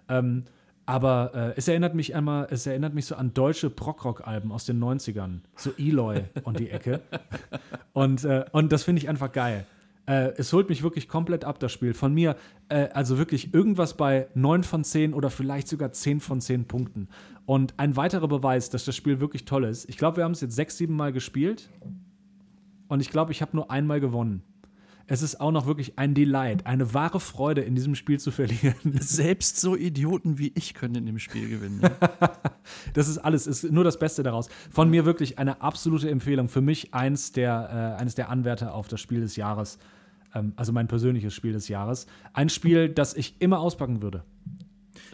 Ähm, Aber äh, es erinnert mich einmal, es erinnert mich so an deutsche Prog-Rock-Alben aus den 90ern. So Eloy und die Ecke. *laughs* Und, äh, und das finde ich einfach geil. Äh, es holt mich wirklich komplett ab, das Spiel. Von mir, äh, also wirklich irgendwas bei 9 von 10 oder vielleicht sogar 10 von 10 Punkten. Und ein weiterer Beweis, dass das Spiel wirklich toll ist. Ich glaube, wir haben es jetzt sechs, sieben Mal gespielt. Und ich glaube, ich habe nur einmal gewonnen. Es ist auch noch wirklich ein Delight, eine wahre Freude, in diesem Spiel zu *laughs* verlieren. Selbst so Idioten wie ich können in dem Spiel gewinnen. Ne? *laughs* das ist alles, ist nur das Beste daraus. Von mir wirklich eine absolute Empfehlung. Für mich eins der, äh, eines der Anwärter auf das Spiel des Jahres. Ähm, also mein persönliches Spiel des Jahres. Ein Spiel, das ich immer auspacken würde.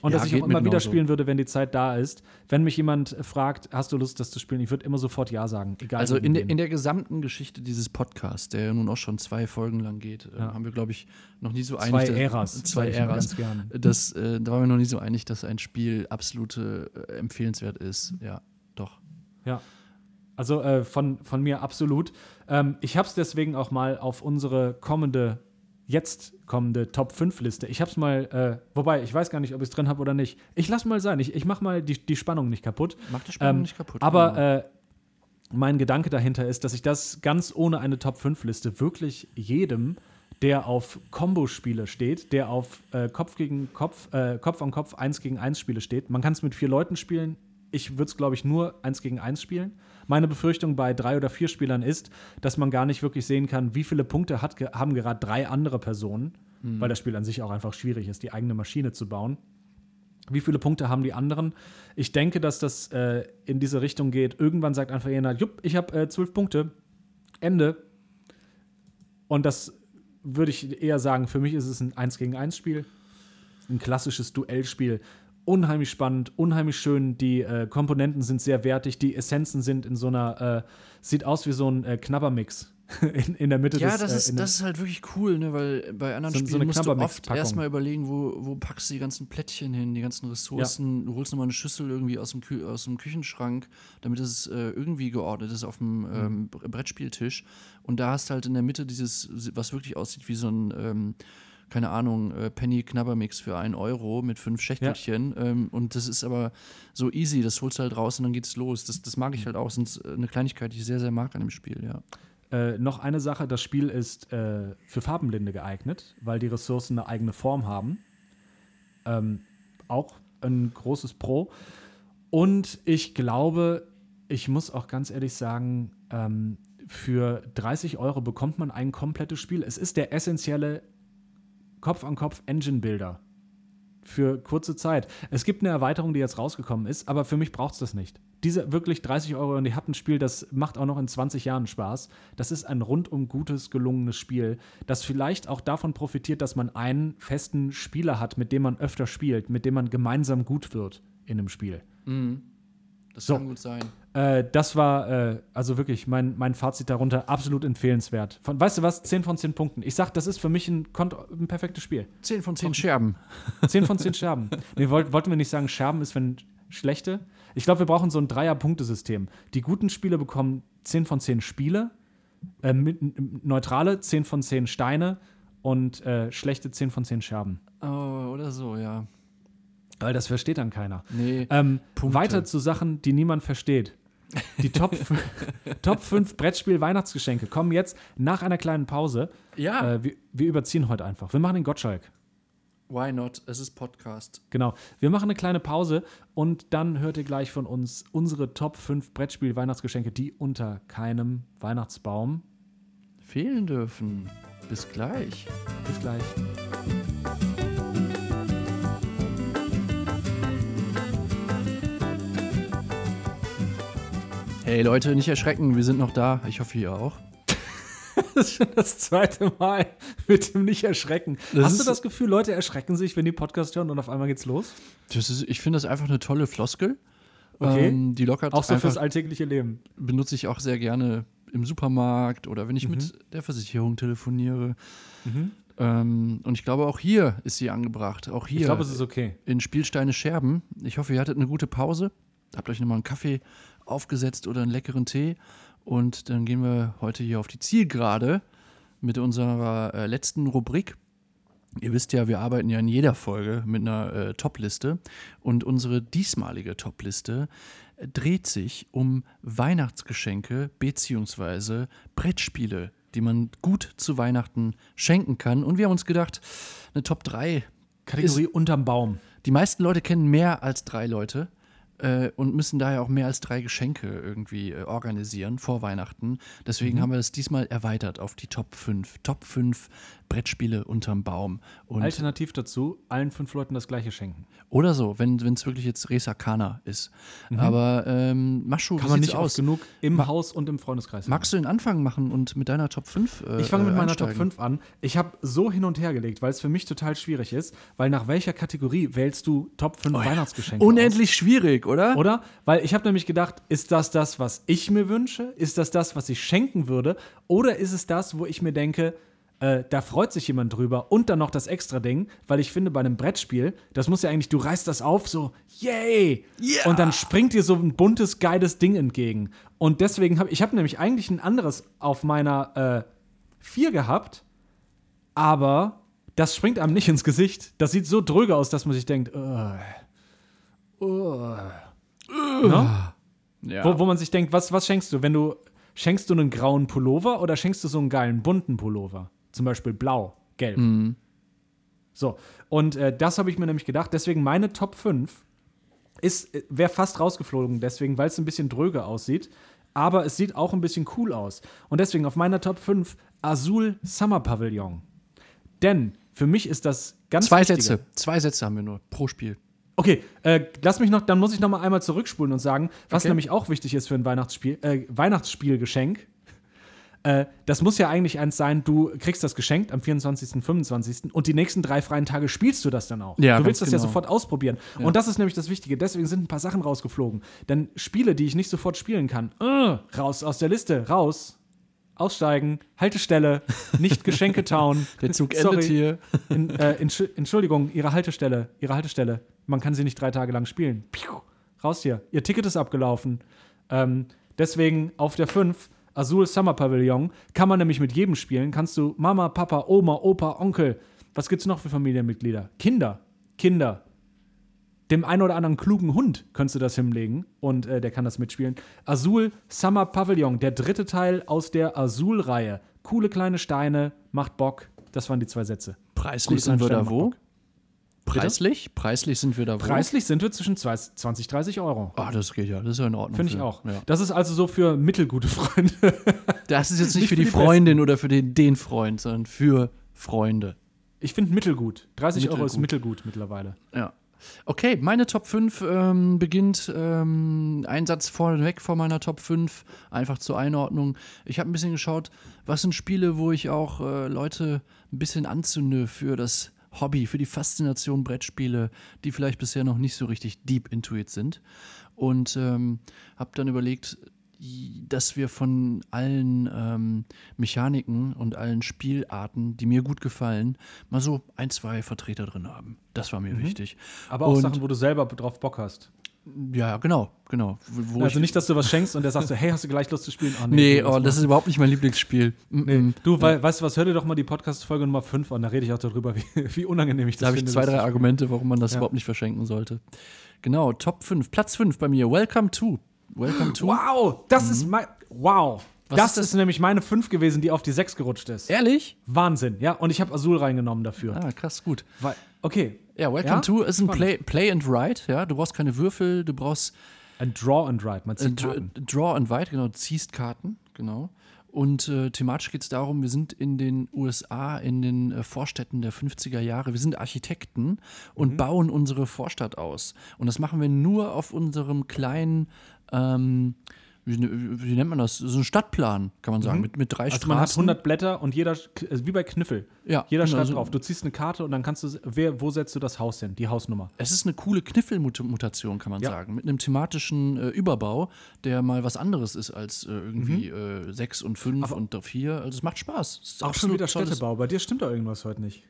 Und Ja, dass ich auch immer wieder genauso. spielen würde, wenn die Zeit da ist. Wenn mich jemand fragt, hast du Lust, das zu spielen? Ich würde immer sofort Ja sagen. Egal Also in, der- in der gesamten Geschichte dieses Podcasts, der ja nun auch schon zwei Folgen lang geht, äh, Ja. haben wir, glaube ich, noch nie so Zwei einig. dass- Äras, Zwei Äras. Das, äh, da waren wir noch nie so einig, dass ein Spiel absolute äh, empfehlenswert ist. Ja, doch. Ja. Also äh, von, von mir absolut. Ähm, ich habe es deswegen auch mal auf unsere kommende, jetzt kommende Top 5 Liste. Ich habe es mal, äh, wobei ich weiß gar nicht, ob ich es drin habe oder nicht. Ich lasse mal sein. Ich, ich mache mal die, die Spannung nicht kaputt. Macht die Spannung Ähm, nicht kaputt. Aber genau. äh, mein Gedanke dahinter ist, dass ich das ganz ohne eine Top 5 Liste wirklich jedem, der auf Combo-Spiele steht, der auf äh, Kopf gegen Kopf, äh, Kopf an Kopf 1 gegen 1 Spiele steht. Man kann es mit vier Leuten spielen. Ich würde es, glaube ich, nur 1 gegen 1 spielen. Meine Befürchtung bei drei oder vier Spielern ist, dass man gar nicht wirklich sehen kann, wie viele Punkte hat, haben gerade drei andere Personen, weil das Spiel an sich auch einfach schwierig ist, die eigene Maschine zu bauen. Wie viele Punkte haben die anderen? Ich denke, dass das äh, in diese Richtung geht. Irgendwann sagt einfach jemand, jupp, ich habe äh, zwölf Punkte. Ende. Und das würde ich eher sagen, für mich ist es ein 1 gegen 1 Spiel. Ein klassisches Duellspiel. Unheimlich spannend, unheimlich schön. Die äh, Komponenten sind sehr wertig. Die Essenzen sind in so einer, äh, sieht aus wie so ein äh, Knabbermix *laughs* in, in der Mitte ja, des das äh, ist, der- das ist halt wirklich cool, ne? weil bei anderen So- so Spielen eine musst du oft erstmal überlegen, wo, wo packst du die ganzen Plättchen hin, die ganzen Ressourcen. Du holst nochmal eine Schüssel irgendwie aus dem, Kü aus dem Küchenschrank, damit es äh, irgendwie geordnet ist auf dem Mhm. ähm, Bre- Brettspieltisch. Und da hast du halt in der Mitte dieses, was wirklich aussieht wie so ein. Ähm, keine Ahnung, äh, Penny Knabbermix für 1 Euro mit fünf Schächtelchen. Ähm, und das ist aber so easy, das holst du halt raus und dann geht's los. Das, das mag ich halt auch. Das ist eine Kleinigkeit, die ich sehr, sehr mag an dem Spiel, ja. Äh, noch eine Sache, das Spiel ist äh, für Farbenblinde geeignet, weil die Ressourcen eine eigene Form haben. Ähm, auch ein großes Pro. Und ich glaube, ich muss auch ganz ehrlich sagen, ähm, für 30 Euro bekommt man ein komplettes Spiel. Es ist der essentielle Kopf-an-Kopf-Engine-Builder für kurze Zeit. Es gibt eine Erweiterung, die jetzt rausgekommen ist, aber für mich braucht es das nicht. Diese wirklich 30 Euro und ihr habt ein Spiel, das macht auch noch in 20 Jahren Spaß. Das ist ein rundum gutes, gelungenes Spiel, das vielleicht auch davon profitiert, dass man einen festen Spieler hat, mit dem man öfter spielt, mit dem man gemeinsam gut wird in einem Spiel. Das So. kann gut sein. Äh, das war äh, also wirklich mein, mein Fazit darunter absolut empfehlenswert. Von, weißt du was? 10 von 10 Punkten. Ich sag, das ist für mich ein, kont- ein perfektes Spiel. 10 von 10 Scherben. *laughs* 10 von 10 Scherben. Nee, wollt, wollten wir nicht sagen, Scherben ist, wenn schlechte? Ich glaube, wir brauchen so ein Dreier-Punktesystem. Die guten Spiele bekommen 10 von 10 Spiele, äh, neutrale 10 von 10 Steine und äh, schlechte 10 von 10 Scherben. Oh, oder so, ja. Weil das versteht dann keiner. Nee. Ähm, weiter zu Sachen, die niemand versteht. Die Top, *laughs* Top 5 Brettspiel-Weihnachtsgeschenke kommen jetzt nach einer kleinen Pause. ja. Äh, wir, wir überziehen heute einfach. Wir machen den Gottschalk. Why not? Es ist Podcast. Genau. Wir machen eine kleine Pause und dann hört ihr gleich von uns unsere Top 5 Brettspiel-Weihnachtsgeschenke, die unter keinem Weihnachtsbaum. Fehlen dürfen. Bis gleich. Bis gleich. Hey Leute, nicht erschrecken, wir sind noch da. Ich hoffe, ihr auch. *laughs* Das ist schon das zweite Mal mit dem nicht erschrecken. Das Hast du das Gefühl, Leute erschrecken sich, wenn die Podcast hören und auf einmal geht's los? Das ist, ich finde das einfach eine tolle Floskel. Okay. Ähm, die lockert Auch so fürs alltägliche Leben. benutze ich auch sehr gerne im Supermarkt oder wenn ich mit der Versicherung telefoniere. Ähm, und ich glaube, auch hier ist sie angebracht. Auch hier Ich glaube, es ist okay. in Spielsteine Scherben. Ich hoffe, ihr hattet eine gute Pause. Habt euch nochmal einen Kaffee aufgesetzt oder einen leckeren Tee. Und dann gehen wir heute hier auf die Zielgerade mit unserer äh, letzten Rubrik. Ihr wisst ja, wir arbeiten ja in jeder Folge mit einer äh, Top-Liste und unsere diesmalige Top-Liste äh, dreht sich um Weihnachtsgeschenke beziehungsweise Brettspiele, die man gut zu Weihnachten schenken kann. Und wir haben uns gedacht, eine Top 3. Kategorie unterm Baum. Die meisten Leute kennen mehr als drei Leute äh, und müssen daher auch mehr als drei Geschenke irgendwie äh, organisieren vor Weihnachten. Deswegen haben wir es diesmal erweitert auf die Top 5. Top 5 Brettspiele unterm Baum. Und Alternativ dazu, allen fünf Leuten das gleiche schenken. oder so, wenn es wirklich jetzt Resa Kana ist. Aber ähm, Maschu, Mhm. Kann man nicht aus? aus genug im Haus und im Freundeskreis. Magst du den Anfang machen und mit deiner Top 5? Äh, Ich fange mit meiner einsteigen? Top 5 an. Ich habe so hin und her gelegt, weil es für mich total schwierig ist, weil nach welcher Kategorie wählst du Top 5 Weihnachtsgeschenke? Unendlich schwierig, oder? Aus? Oder? Weil ich habe nämlich gedacht, ist das das, was ich mir wünsche? Ist das das, was ich schenken würde? Oder ist es das, wo ich mir denke, äh, da freut sich jemand drüber und dann noch das extra Ding, weil ich finde, bei einem Brettspiel, das muss ja eigentlich, du reißt das auf, so, yay! Ja. Und dann springt dir so ein buntes, geiles Ding entgegen. Und deswegen habe ich habe nämlich eigentlich ein anderes auf meiner äh, 4 gehabt, aber das springt einem nicht ins Gesicht. Das sieht so dröge aus, dass man sich denkt, uh, uh? Ja. wo, wo man sich denkt, was, was schenkst du? Wenn du schenkst du einen grauen Pullover oder schenkst du so einen geilen bunten Pullover? Zum Beispiel blau, gelb. So, und äh, das habe ich mir nämlich gedacht. Deswegen meine Top 5 ist, äh, wäre fast rausgeflogen, deswegen, weil es ein bisschen dröge aussieht. Aber es sieht auch ein bisschen cool aus. Und deswegen auf meiner Top 5 Azul Summer Pavillon. Denn für mich ist das ganz Zwei wichtige- Sätze. Zwei Sätze haben wir nur pro Spiel. Okay, äh, lass mich noch, dann muss ich noch mal einmal zurückspulen und sagen, was Okay. nämlich auch wichtig ist für ein Weihnachtsspiel, äh, Weihnachtsspielgeschenk. Äh, das muss ja eigentlich eins sein, du kriegst das geschenkt am 24., 25. und die nächsten drei freien Tage spielst du das dann auch. Ja, du willst das ja genau. sofort ausprobieren. Und das ist nämlich das Wichtige. Deswegen sind ein paar Sachen rausgeflogen. Denn Spiele, die ich nicht sofort spielen kann, äh, raus aus der Liste, raus. Aussteigen, Haltestelle, nicht Geschenke Town. *laughs* Der Zug endet hier. In, äh, Entsch Entschuldigung, Ihre Haltestelle, Ihre Haltestelle. Man kann sie nicht drei Tage lang spielen. Piu, raus hier. Ihr Ticket ist abgelaufen. Ähm, deswegen auf der 5, Azul Summer Pavillon, kann man nämlich mit jedem spielen. Kannst du Mama, Papa, Oma, Opa, Onkel. Was gibt's noch für Familienmitglieder? Kinder. Kinder. Dem einen oder anderen klugen Hund könntest du das hinlegen und äh, der kann das mitspielen. Azul Summer Pavillon, der dritte Teil aus der Azul-Reihe. Coole kleine Steine, macht Bock. Das waren die zwei Sätze. Preislich sind wir da wo? Bock. Preislich? Preislich sind wir da wo? Preislich sind wir zwischen 20, 30 Euro. Ah, das geht ja. Das ist ja in Ordnung. Finde ich für- auch. Ja. Das ist also so für mittelgute Freunde. *laughs* Das ist jetzt nicht, Nicht für die die Freundin oder für den, den Freund, sondern für Freunde. Ich finde mittelgut. 30 Euro ist Mittelgut. mittelgut mittlerweile. Ja. Okay, meine Top 5 ähm, beginnt ähm, ein Satz vorneweg vor meiner Top 5, einfach zur Einordnung. Ich habe ein bisschen geschaut, was sind Spiele, wo ich auch äh, Leute ein bisschen anzünde für das Hobby, für die Faszination Brettspiele, die vielleicht bisher noch nicht so richtig deep into it sind. Und ähm, habe dann überlegt, dass wir von allen ähm, Mechaniken und allen Spielarten, die mir gut gefallen, mal so ein, zwei Vertreter drin haben. Das war mir wichtig. Aber auch Und- Sachen, wo du selber drauf Bock hast. Ja, genau, genau. Wo also ich, nicht, dass du was schenkst und der sagst so, hey, hast du gleich Lust zu spielen? Oh, Nee, du, oh, das ist überhaupt nicht mein Lieblingsspiel. Nee. Du, wei- weißt du was, hör dir doch mal die Podcast-Folge Nummer 5 an, da rede ich auch darüber, wie, *laughs* wie unangenehm ich das Da habe ich finde. zwei, drei Argumente, warum man das Ja. überhaupt nicht verschenken sollte. Genau, Top 5. Platz 5 bei mir. Welcome to. Welcome to. Wow, das ist mein. Wow. Mhm. Was das ist das? ist nämlich meine 5 gewesen, die auf die 6 gerutscht ist. Ehrlich? Wahnsinn, ja. Und ich habe Azul reingenommen dafür. Ah, krass, gut. Weil, okay. Ja, Welcome Ja? to ist ein. Play, Play and Write. Ja, du brauchst keine Würfel, du brauchst Ein Draw and Write. Man äh, zieht Dr- Karten. Draw and Write, genau, du ziehst Karten, genau. Und äh, thematisch geht es darum, wir sind in den USA, in den äh, Vorstädten der 50er Jahre. Wir sind Architekten und bauen unsere Vorstadt aus. Und das machen wir nur auf unserem kleinen, ähm, wie, wie nennt man das? So ein Stadtplan, kann man sagen, mit, mit drei Also Straßen. man hat 100 Blätter und jeder, also wie bei Kniffel. Ja, Jeder genau, schreibt so- drauf. Du ziehst eine Karte und dann kannst du, wer, wo setzt du das Haus hin? Die Hausnummer. Es ist eine coole Kniffelmutation, kann man Ja. sagen. Mit einem thematischen äh, Überbau, der mal was anderes ist als äh, irgendwie Mhm. äh, sechs und fünf und vier. Also es macht Spaß. Auch schon wieder Städtebau. Bei dir stimmt doch irgendwas heute nicht.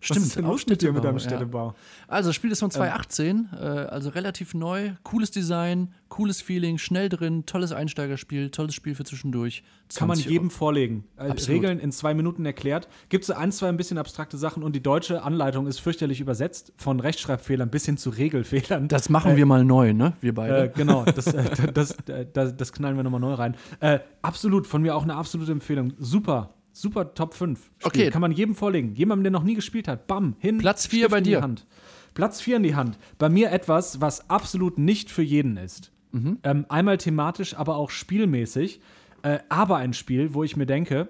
Stimmt, Was ist denn los mit dir mit deinem Städtebau, ja. Also, das Spiel ist von 2018, äh, also relativ neu. Cooles Design, cooles Feeling, schnell drin, tolles Einsteigerspiel, tolles Spiel für zwischendurch. Kann man 20 jedem Euro. vorlegen. Äh, Absolut. Regeln in zwei Minuten erklärt. Gibt es so ein, zwei ein bisschen abstrakte Sachen und die deutsche Anleitung ist fürchterlich übersetzt. Von Rechtschreibfehlern bis hin zu Regelfehlern. Das machen wir mal neu, ne? Wir Äh, beide. genau, das, äh, das, äh, das, das knallen wir nochmal neu rein. Äh, absolut, von mir auch eine absolute Empfehlung. Super, super Top 5. Spiel. Okay. Kann man jedem vorlegen. Jemandem, der noch nie gespielt hat. Bam, hin. Platz vier Stift bei in die dir. Hand. Platz 4 in die Hand. Bei mir etwas, was absolut nicht für jeden ist. Mhm. Ähm, einmal thematisch, aber auch spielmäßig. Äh, aber ein Spiel, wo ich mir denke,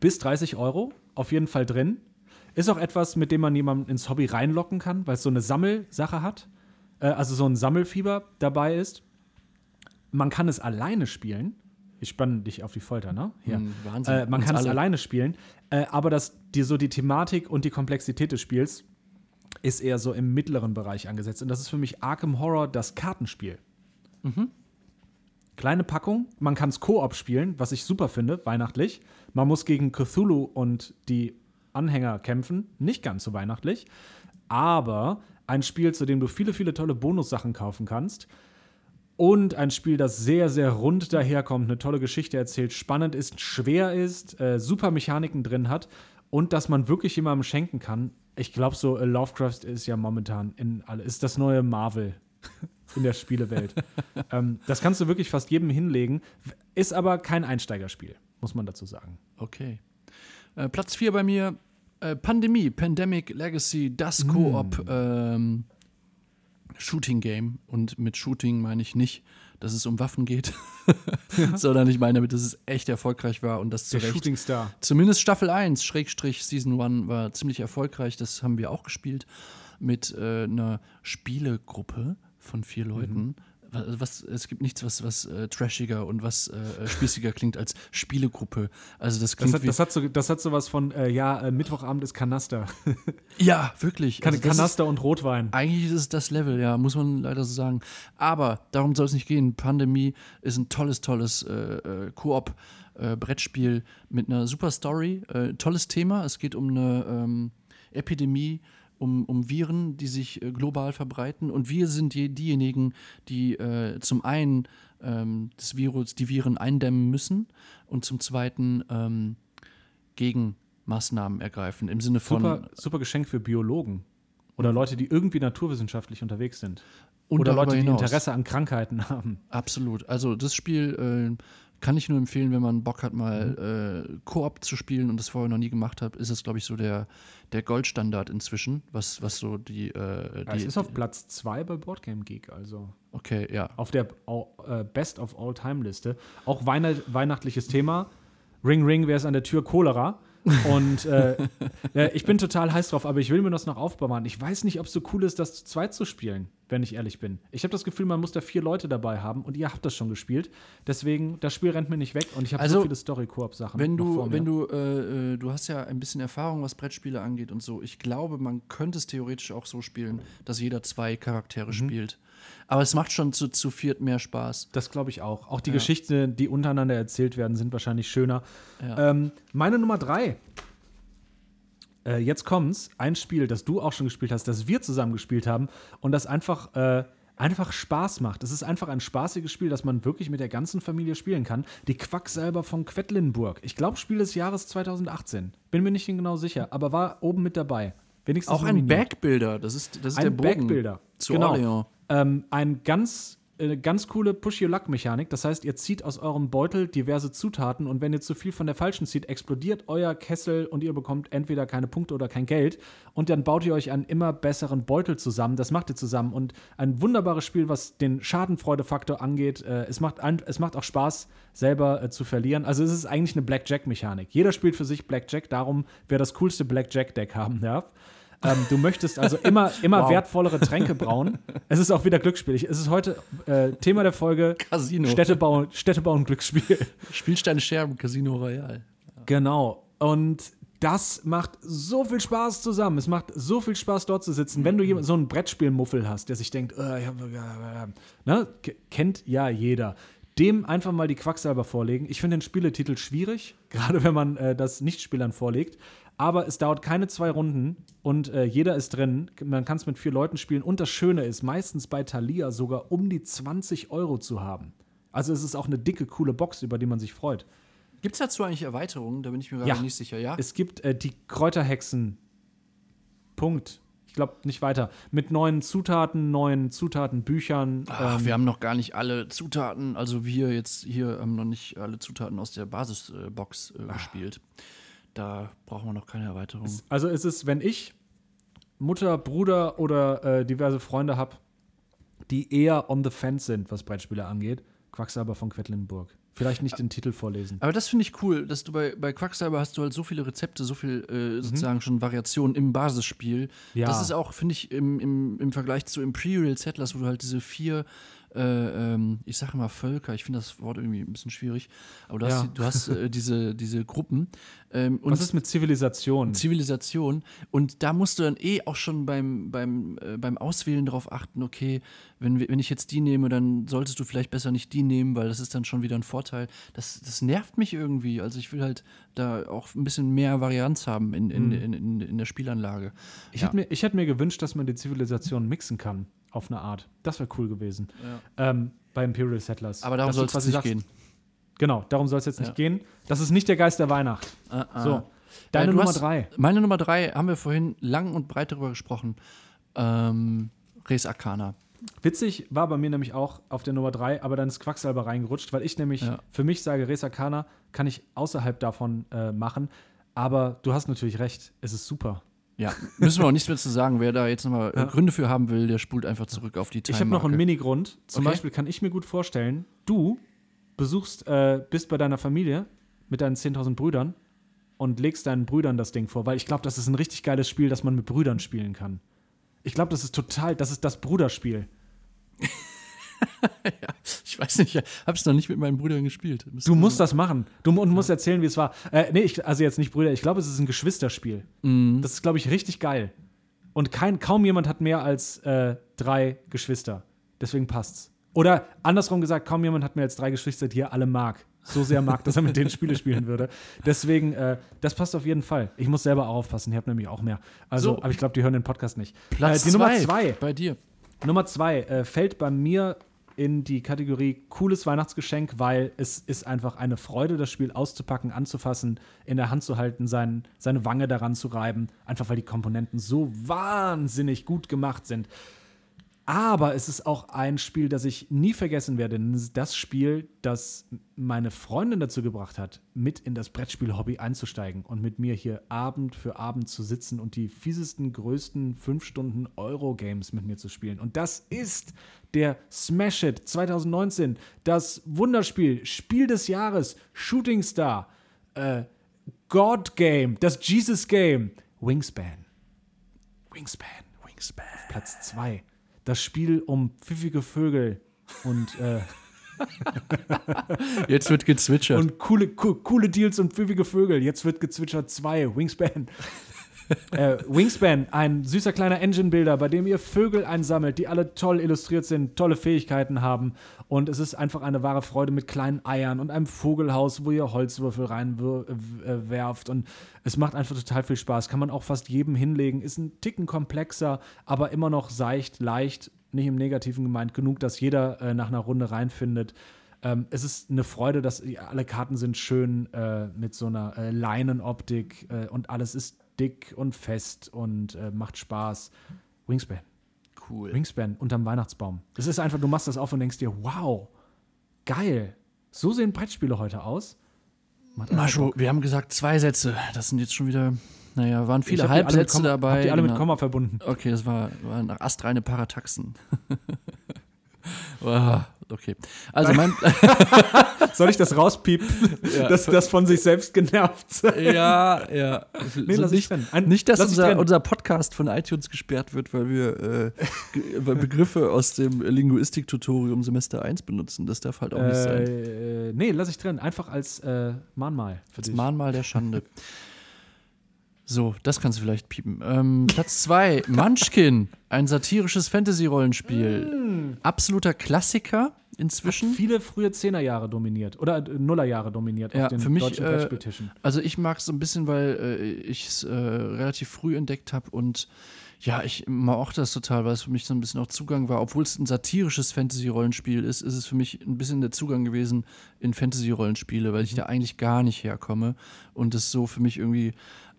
bis 30 Euro auf jeden Fall drin. Ist auch etwas, mit dem man jemanden ins Hobby reinlocken kann, weil es so eine Sammelsache hat. Äh, also so ein Sammelfieber dabei ist. Man kann es alleine spielen. Ich spanne dich auf die Folter, ne? Hier. Hm, Wahnsinn. Äh, man Uns kann es alle. alleine spielen. Äh, aber das, die, so die Thematik und die Komplexität des Spiels ist eher so im mittleren Bereich angesetzt. Und das ist für mich Arkham Horror, das Kartenspiel. Kleine Packung, man kann es Koop spielen, was ich super finde, weihnachtlich. Man muss gegen Cthulhu und die Anhänger kämpfen, nicht ganz so weihnachtlich. Aber ein Spiel, zu dem du viele, viele tolle Bonussachen kaufen kannst. Und ein Spiel, das sehr, sehr rund daherkommt, eine tolle Geschichte erzählt, spannend ist, schwer ist, äh, super Mechaniken drin hat und dass man wirklich jemandem schenken kann. Ich glaube, so äh, Lovecraft ist ja momentan in alle, ist das neue Marvel *laughs* in der Spielewelt. *laughs* ähm, das kannst du wirklich fast jedem hinlegen, ist aber kein Einsteigerspiel, muss man dazu sagen. Okay. Äh, Platz 4 bei mir: äh, Pandemie, Pandemic Legacy, das Koop ähm, Shooting Game. Und mit Shooting meine ich nicht, dass es um Waffen geht, *laughs* *laughs* sondern ich meine damit, dass es echt erfolgreich war und das zu Der Recht. Shooting Star. Zumindest Staffel 1, Schrägstrich Season 1 war ziemlich erfolgreich. Das haben wir auch gespielt mit äh, einer Spielegruppe von vier Leuten. Wa- Was, es gibt nichts, was, was äh, trashiger und was äh, spießiger klingt als Spielegruppe. Also das Das klingt hat, wie. das, hat so, das hat sowas von, äh, ja, äh, Mittwochabend ist Kanaster. *laughs* ja, wirklich. Kan Also das ist- Kanaster und Rotwein. Eigentlich ist es das Level, ja, muss man leider so sagen. Aber darum soll es nicht gehen. Pandemie ist ein tolles, tolles äh, äh, Koop-Brettspiel mit einer super Story. Äh, tolles Thema. Es geht um eine ähm, Epidemie, um, um Viren, die sich äh, global verbreiten. Und wir sind die, diejenigen, die äh, zum einen ähm, das Virus, die Viren eindämmen müssen und zum zweiten ähm, Gegenmaßnahmen ergreifen. Im Sinne von Super, super Geschenk für Biologen. Oder Leute, die irgendwie naturwissenschaftlich unterwegs sind. und Oder Leute, die. Interesse an Krankheiten *laughs* haben. Absolut. Also das Spiel äh, kann ich nur empfehlen, wenn man Bock hat, mal äh, Koop zu spielen und das vorher noch nie gemacht hat, ist es, glaube ich, so der, der Goldstandard inzwischen, was, was so die, äh, Es die ist auf Platz 2 bei Boardgame Geek, also Okay, ja. auf der äh, Best of All Time Liste. Auch Weihnacht weihnachtliches Thema. Ring Ring, wer ist an der Tür? Cholera. Und äh, *laughs* äh, ich bin total heiß drauf, aber ich will mir das noch aufbewahren. Ich weiß nicht, ob es so cool ist, das zu zweit zu spielen, wenn ich ehrlich bin. Ich habe das Gefühl, man muss da vier Leute dabei haben und ihr habt das schon gespielt. Deswegen, das Spiel rennt mir nicht weg und ich habe Also, so viele Story-Koop-Sachen. Wenn du, wenn du, äh, äh, du hast ja ein bisschen Erfahrung, was Brettspiele angeht und so. Ich glaube, man könnte es theoretisch auch so spielen, dass jeder zwei Charaktere spielt. Aber es macht schon zu, zu viert mehr Spaß. Das glaube ich auch. Auch die Ja. Geschichten, die untereinander erzählt werden, sind wahrscheinlich schöner. Ja. Ähm, meine Nummer drei. Äh, jetzt kommt's. Ein Spiel, das du auch schon gespielt hast, das wir zusammen gespielt haben und das einfach, äh, einfach Spaß macht. Es ist einfach ein spaßiges Spiel, das man wirklich mit der ganzen Familie spielen kann. Die Quacksalber von Quedlinburg. Ich glaube, Spiel des Jahres 2018. Bin mir nicht genau sicher, aber war oben mit dabei. Wenigstens Auch ein nominiert. Backbuilder, das ist, das ist der Ein Bogen Backbuilder. zu Genau. Orleans. Ähm, ein ganz, äh, ganz coole Push-Your-Luck-Mechanik. Das heißt, ihr zieht aus eurem Beutel diverse Zutaten und wenn ihr zu viel von der falschen zieht, explodiert euer Kessel und ihr bekommt entweder keine Punkte oder kein Geld. Und dann baut ihr euch einen immer besseren Beutel zusammen. Das macht ihr zusammen. Und ein wunderbares Spiel, was den Schadenfreude-Faktor angeht. Äh, es, macht es macht auch Spaß, selber äh, zu verlieren. Also es ist eigentlich eine Blackjack-Mechanik. Jeder spielt für sich Blackjack, darum, wer das coolste Blackjack-Deck haben darf. Ähm, du möchtest also immer, immer Wow. wertvollere Tränke brauen. Es ist auch wieder Glücksspiel. Es ist heute äh, Thema der Folge Casino. Städtebau, Städtebau und Glücksspiel. Spielsteine Scherben, Casino Royale. Genau. Und das macht so viel Spaß zusammen. Es macht so viel Spaß, dort zu sitzen. Wenn du jemand, so einen Brettspielmuffel hast, der sich denkt, äh, ich hab, äh, äh, ne? Kennt ja jeder. Dem einfach mal die Quacksalber vorlegen. Ich finde den Spieletitel schwierig, *laughs* gerade wenn man äh, das Nichtspielern vorlegt. Aber es dauert keine zwei Runden und äh, jeder ist drin. Man kann es mit vier Leuten spielen. Und das Schöne ist, meistens bei Thalia sogar um die 20 Euro zu haben. Also es ist auch eine dicke, coole Box, über die man sich freut. Gibt es dazu eigentlich Erweiterungen? Da bin ich mir gerade Ja. nicht sicher, ja? Es gibt äh, die Kräuterhexen. Punkt. Ich glaube nicht weiter. Mit neuen Zutaten, neuen Zutatenbüchern. Ach, ähm, wir haben noch gar nicht alle Zutaten, also wir jetzt hier haben noch nicht alle Zutaten aus der Basisbox äh, gespielt. Da brauchen wir noch keine Erweiterung. Also es ist, wenn ich Mutter, Bruder oder äh, diverse Freunde habe, die eher on the fence sind, was Brettspiele angeht, Quacksalber von Quedlinburg. Vielleicht nicht den Titel vorlesen. Aber das finde ich cool, dass du bei, bei Quacksalber hast du halt so viele Rezepte, so viel Mhm. äh, sozusagen schon Variationen im Basisspiel. Ja. Das ist auch, finde ich, im, im, im Vergleich zu Imperial Settlers, wo du halt diese vier, äh, ähm, ich sage immer Völker, ich finde das Wort irgendwie ein bisschen schwierig, aber du hast, Ja. die- du hast äh, *laughs* diese, diese Gruppen. Ähm, und Was ist mit Zivilisation? Zivilisation. Und da musst du dann eh auch schon beim, beim, äh, beim Auswählen darauf achten, okay, wenn, wenn ich jetzt die nehme, dann solltest du vielleicht besser nicht die nehmen, weil das ist dann schon wieder ein Vorteil. Das, das nervt mich irgendwie. Also ich will halt da auch ein bisschen mehr Varianz haben in, in, in, in, in der Spielanlage. Ich Ja. hätte mir, ich hätte mir gewünscht, dass man die Zivilisation mixen kann, auf eine Art. Das wäre cool gewesen. Ähm, bei Imperial Settlers. Aber darum soll es nicht sagst- gehen. Genau, darum soll es jetzt nicht Ja. gehen. Das ist nicht der Geist der Weihnacht. Ah, ah. So, deine Äh, Nummer hast- drei. Meine Nummer drei haben wir vorhin lang und breit darüber gesprochen. Ähm, Res Arcana. Witzig war bei mir nämlich auch auf der Nummer 3, aber dann ist Quacksalber reingerutscht, weil ich nämlich Ja. für mich sage, Res Arcana kann ich außerhalb davon äh, machen. Aber du hast natürlich recht, es ist super. Ja, müssen wir auch nichts mehr zu sagen. Wer da jetzt nochmal Ja. äh, Gründe für haben will, der spult einfach zurück auf die Ich habe noch einen. Minigrund. Zum Okay. Beispiel kann ich mir gut vorstellen, du besuchst, äh, bist bei deiner Familie mit deinen 10.000 Brüdern und legst deinen Brüdern das Ding vor, weil ich glaube, das ist ein richtig geiles Spiel, das man mit Brüdern spielen kann. Ich glaube, das ist total, das ist das Bruderspiel. Ich weiß nicht, ich habe es noch nicht mit meinen Brüdern gespielt. Müssen Du musst mal- das machen. Du und musst erzählen, wie es war. Äh, nee, ich, also jetzt nicht Brüder, ich glaube, es ist ein Geschwisterspiel. Mhm. Das ist, glaube ich, richtig geil. Und kein, kaum jemand hat mehr als äh, drei Geschwister. Deswegen passt's. Oder andersrum gesagt, kaum jemand hat mehr als drei Geschwister, die er alle mag. So sehr mag, dass er mit denen Spiele spielen würde. Deswegen, äh, das passt auf jeden Fall. Ich muss selber auch aufpassen, ich habe nämlich auch mehr. Also, So. aber ich glaube, die hören den Podcast nicht. Platz äh, die Nummer zwei zwei. bei dir. Nummer zwei äh, fällt bei mir in die Kategorie cooles Weihnachtsgeschenk, weil es ist einfach eine Freude, das Spiel auszupacken, anzufassen, in der Hand zu halten, sein, seine Wange daran zu reiben, einfach weil die Komponenten so wahnsinnig gut gemacht sind. Aber es ist auch ein Spiel, das ich nie vergessen werde. Das Spiel, das meine Freundin dazu gebracht hat, mit in das Brettspiel-Hobby einzusteigen und mit mir hier Abend für Abend zu sitzen und die fiesesten, größten 5 Stunden Euro-Games mit mir zu spielen. Und das ist der Smash It 2019, das Wunderspiel, Spiel des Jahres, Shooting Star, äh, God Game, das Jesus Game, Wingspan. Wingspan. Wingspan. Platz 2. Das Spiel um pfiffige Vögel und, äh, *laughs* Jetzt wird gezwitschert. und coole, co coole Deals und pfiffige Vögel. Jetzt wird gezwitschert 2. Wingspan. *laughs* äh, Wingspan, ein süßer kleiner Engine-Builder, bei dem ihr Vögel einsammelt, die alle toll illustriert sind, tolle Fähigkeiten haben. Und es ist einfach eine wahre Freude mit kleinen Eiern und einem Vogelhaus, wo ihr Holzwürfel reinwerft. Und es macht einfach total viel Spaß. Kann man auch fast jedem hinlegen. Ist ein Ticken komplexer, aber immer noch seicht, leicht, nicht im Negativen gemeint, genug, dass jeder äh, nach einer Runde reinfindet. Ähm, es ist eine Freude, dass alle Karten sind schön äh, mit so einer äh, Leinenoptik äh, und alles ist dick und fest und äh, macht Spaß. Wingspan. cool. Wingspan unterm Weihnachtsbaum. Es ist einfach, du machst das auf und denkst dir, wow, geil. So sehen Brettspiele heute aus. Mascho, wir haben gesagt zwei Sätze. Das sind jetzt schon wieder, naja, waren viele Halbsätze Komma- dabei. Hab die alle mit genau. Komma verbunden. Okay, das war, waren astreine Parataxen. *laughs* wow, okay. Also mein, *laughs* Soll ich das rauspiepen? Ja. dass das von sich selbst genervt sein? ja, ja. Nee, so lass ich nicht, drin. Ein- nicht, dass unser, unser Podcast von iTunes gesperrt wird, weil wir äh, Begriffe aus dem Linguistik-Tutorium Semester 1 benutzen. Das darf halt auch nicht sein. Äh, nee, lass ich drin. Einfach als äh, Mahnmal für Das dich. Mahnmal der Schande. So, das kannst du vielleicht piepen. Ähm, Platz 2, *laughs* Munchkin, ein satirisches Fantasy-Rollenspiel. Absoluter Klassiker inzwischen. Viele frühe Zehnerjahre dominiert oder äh, Nullerjahre dominiert Ja, auf den für mich, deutschen äh, Brettspieltischen. Also ich mag es so ein bisschen, weil äh, ich es äh, relativ früh entdeckt habe und ja, ich mag auch das total, weil es für mich so ein bisschen auch Zugang war. Obwohl es ein satirisches Fantasy-Rollenspiel ist, ist es für mich ein bisschen der Zugang gewesen in Fantasy-Rollenspiele, weil ich da eigentlich gar nicht herkomme und es so für mich irgendwie